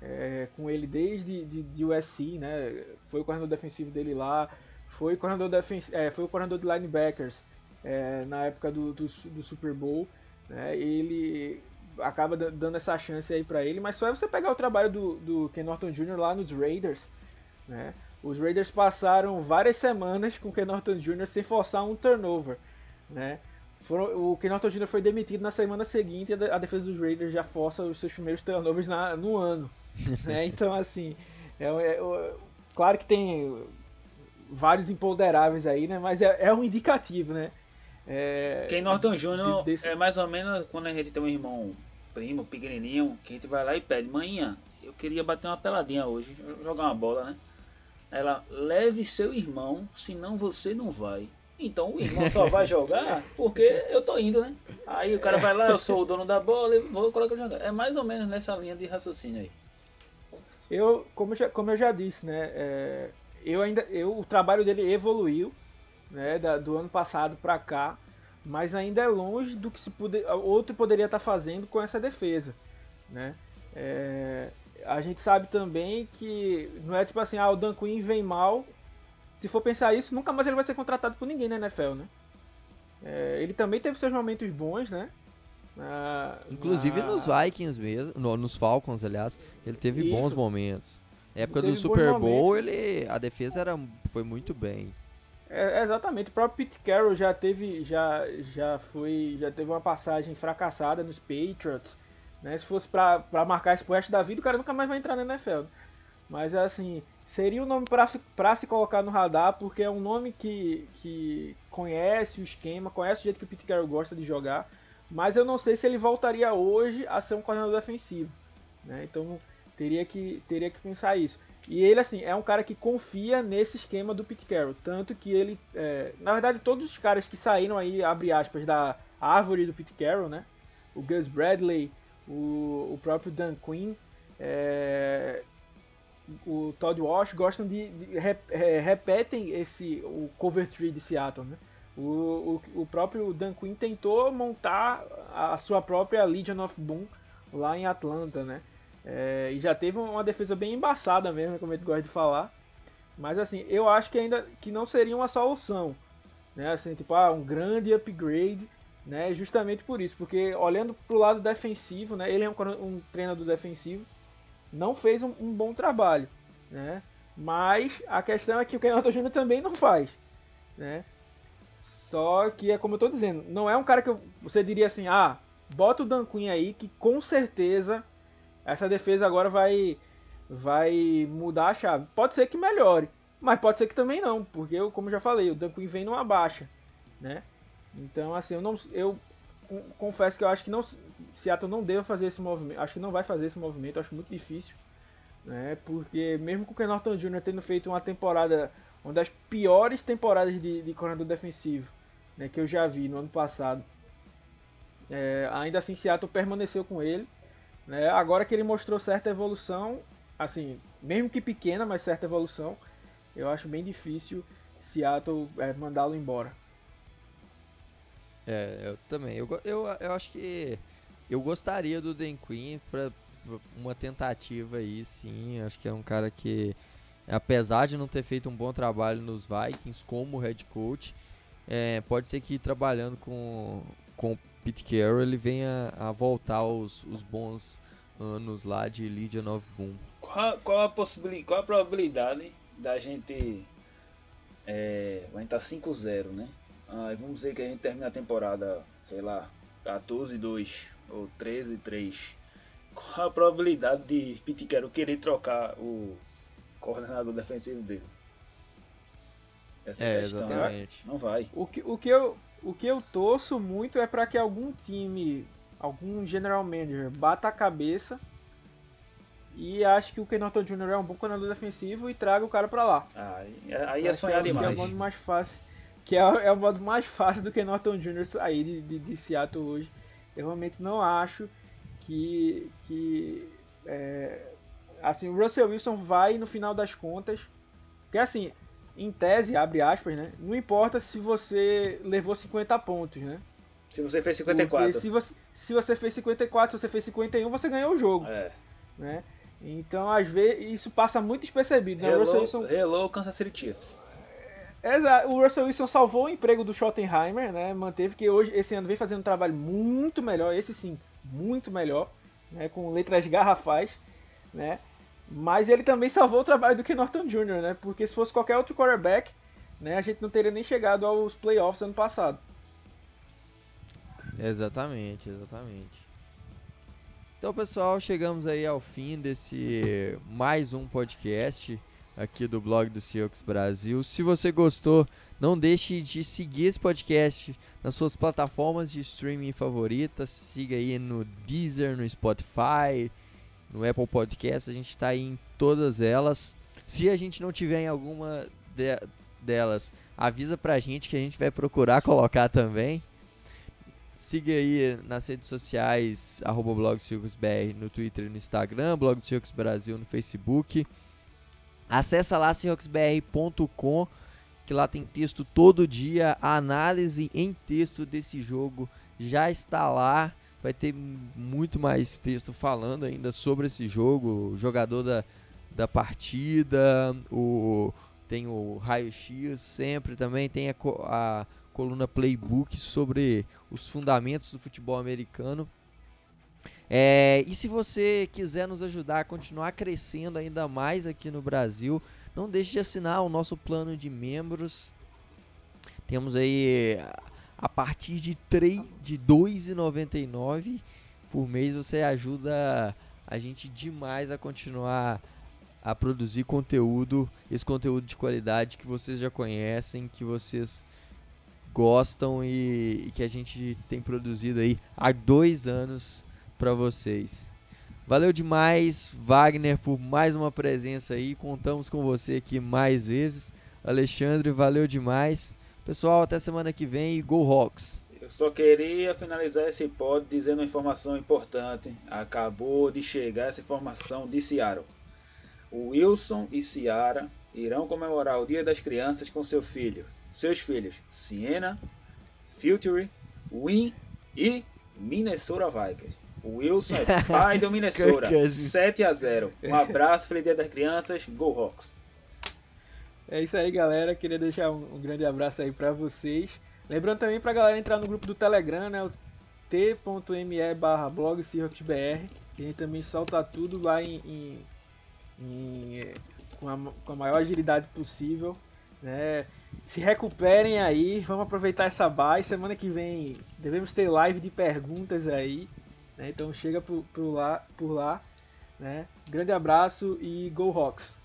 é, com ele desde de, de USC, né? foi o corredor defensivo dele lá, foi, corredor defen é, foi o corredor de linebackers é, na época do, do, do Super Bowl. Né? Ele acaba dando essa chance aí para ele, mas só é você pegar o trabalho do, do Ken Norton Jr. lá nos Raiders, Né? Os Raiders passaram várias semanas com o Ken Norton Jr. sem forçar um turnover. Né? Foram, o Ken Norton Jr. foi demitido na semana seguinte e a defesa dos Raiders já força os seus primeiros turnovers na, no ano. *laughs* né? Então, assim, é, é, é, claro que tem vários imponderáveis aí, né? mas é, é um indicativo. Né? É, Ken Norton Jr. Desse... é mais ou menos quando a gente tem um irmão primo, pequenininho, que a gente vai lá e pede, manhã, eu queria bater uma peladinha hoje, jogar uma bola, né? Ela, leve seu irmão, senão você não vai. Então o irmão só vai jogar porque eu tô indo, né? Aí o cara vai lá, eu sou o dono da bola e vou colocar jogar. É mais ou menos nessa linha de raciocínio aí. Eu, como eu já, como eu já disse, né? É, eu ainda, eu, o trabalho dele evoluiu, né? Da, do ano passado para cá, mas ainda é longe do que se outro poderia estar tá fazendo com essa defesa, né? É, a gente sabe também que não é tipo assim, ah, o Dan Quinn vem mal. Se for pensar isso, nunca mais ele vai ser contratado por ninguém na NFL, né? É, ele também teve seus momentos bons, né? Na, Inclusive na... nos Vikings mesmo, no, nos Falcons, aliás, ele teve isso. bons momentos. Na época do Super Bowl, ele, a defesa era, foi muito bem. É, exatamente, o próprio Pete Carroll já teve, já, já foi, já teve uma passagem fracassada nos Patriots. Né? Se fosse pra marcar esse resto da vida, o cara nunca mais vai entrar na NFL. Mas assim, seria um nome pra se colocar no radar, porque é um nome que, que conhece o esquema, conhece o jeito que o Pete Carroll gosta de jogar. Mas eu não sei se ele voltaria hoje a ser um coordenador defensivo. Né? Então teria que, teria que pensar isso. E ele, assim, é um cara que confia nesse esquema do Pete Carroll. Tanto que ele. É, na verdade, todos os caras que saíram aí, abre aspas, da árvore do Pete Carroll, né? O Gus Bradley, o, o próprio Dan Quinn, é, o Todd Walsh gostam de, de é, repetem esse o cover tree de Seattle, né? O, o, o, próprio Dan Quinn tentou montar a sua própria Legion of Boom lá em Atlanta, né? É, e já teve uma defesa bem embaçada mesmo, como ele gosta de falar. Mas assim, eu acho que ainda que não seria uma solução, né? Assim, tipo, ah, um grande upgrade né? Justamente por isso, porque olhando para o lado defensivo, né? Ele é um, um treinador defensivo, não fez um, um, bom trabalho, né? Mas a questão é que o Kenyatta Júnior também não faz, né? Só que é como eu estou dizendo, não é um cara que eu, você diria assim, ah, bota o Dan Quinn aí que com certeza essa defesa agora vai vai mudar a chave. Pode ser que melhore, mas pode ser que também não, porque eu, como já falei, o Quinn vem numa baixa, né? Então, assim, eu não eu confesso que eu acho que não Seattle não deve fazer esse movimento. Acho que não vai fazer esse movimento, acho muito difícil, né? Porque mesmo com o Ken Norton Jr. tendo feito uma temporada, uma das piores temporadas de, de corredor defensivo, né, que eu já vi no ano passado, é, ainda assim Seattle permaneceu com ele, né? Agora que ele mostrou certa evolução, assim, mesmo que pequena, mas certa evolução, eu acho bem difícil Seattle é, mandá-lo embora. É, eu também. Eu, eu, eu acho que eu gostaria do Dan Quinn para uma tentativa aí, sim. Acho que é um cara que, apesar de não ter feito um bom trabalho nos Vikings como head coach, é, pode ser que trabalhando com, com Pete Carroll ele venha a voltar aos os bons anos lá de Legion of Boom. Qual, qual, a possibilidade, qual a probabilidade da gente. É, vai estar 5-0, né? Ah, vamos dizer que a gente termina a temporada, sei lá, 14-2 ou 13-3. Qual a probabilidade de Pete Carroll querer trocar o coordenador defensivo dele? Essa é, questão exatamente. não vai. O que, o, que eu, o que eu torço muito é para que algum time, algum general manager bata a cabeça e acho que o Ken Norton Jr. é um bom coordenador defensivo e traga o cara para lá. Ah, aí é sonhar demais. É o mais fácil que é, é o modo mais fácil do que Norton Jr. sair de, de, de Seattle hoje. Eu realmente não acho que, que é, assim, o Russell Wilson vai no final das contas, que assim, em tese, abre aspas, né? Não importa se você levou 50 pontos, né? Se você fez 54. Porque se você, se você fez 54, se você fez 51, você ganhou o jogo. É. Né? Então, às vezes, isso passa muito despercebido. Né? Hello, Russell Wilson... hello Kansas City Chiefs. Exato. O Russell Wilson salvou o emprego do Schottenheimer, né? Manteve que hoje, esse ano, vem fazendo um trabalho muito melhor, esse sim, muito melhor, né? Com letras garrafais, né? Mas ele também salvou o trabalho do Ken Norton Jr., né? Porque se fosse qualquer outro quarterback, né, a gente não teria nem chegado aos playoffs ano passado. Exatamente, exatamente. Então, pessoal, chegamos aí ao fim desse mais um podcast aqui do blog do Seahawks Brasil. Se você gostou, não deixe de seguir esse podcast nas suas plataformas de streaming favoritas. Siga aí no Deezer, no Spotify, no Apple Podcast. A gente está em todas elas. Se a gente não tiver em alguma de delas, avisa pra gente que a gente vai procurar colocar também. Siga aí nas redes sociais, arroba no Twitter e no Instagram, blog do Brasil no Facebook. Acesse lá seahawksbr.com que lá tem texto todo dia, a análise em texto desse jogo já está lá. Vai ter muito mais texto falando ainda sobre esse jogo, o jogador da, da partida, o tem o raio-x sempre também, tem a, a coluna Playbook sobre os fundamentos do futebol americano. É, e se você quiser nos ajudar a continuar crescendo ainda mais aqui no Brasil, não deixe de assinar o nosso plano de membros. Temos aí a partir de, 3, de R$ 2,99 por mês você ajuda a gente demais a continuar a produzir conteúdo, esse conteúdo de qualidade que vocês já conhecem, que vocês gostam e, e que a gente tem produzido aí há dois anos para vocês. Valeu demais, Wagner, por mais uma presença aí. Contamos com você aqui mais vezes. Alexandre, valeu demais. Pessoal, até semana que vem e Go Hawks! Eu só queria finalizar esse pod dizendo uma informação importante. Acabou de chegar essa informação de Seattle. O Wilson e Ciara irão comemorar o Dia das Crianças com seu filho, seus filhos Siena, Future, Win e Minnesota Vikings. O Wilson é *laughs* pai do Minnesota. 7 a 0 Um abraço, feliz dia das crianças. Go Hawks. É isso aí, galera. Queria deixar um, um grande abraço aí para vocês. Lembrando também pra galera entrar no grupo do Telegram, né? T.me barra blog A gente também solta tudo lá em, em, em com, a, com a maior agilidade possível. Né? Se recuperem aí, vamos aproveitar essa base. Semana que vem devemos ter live de perguntas aí. Né? Então chega por, por, lá, por lá. Né? Grande abraço e Go Rocks!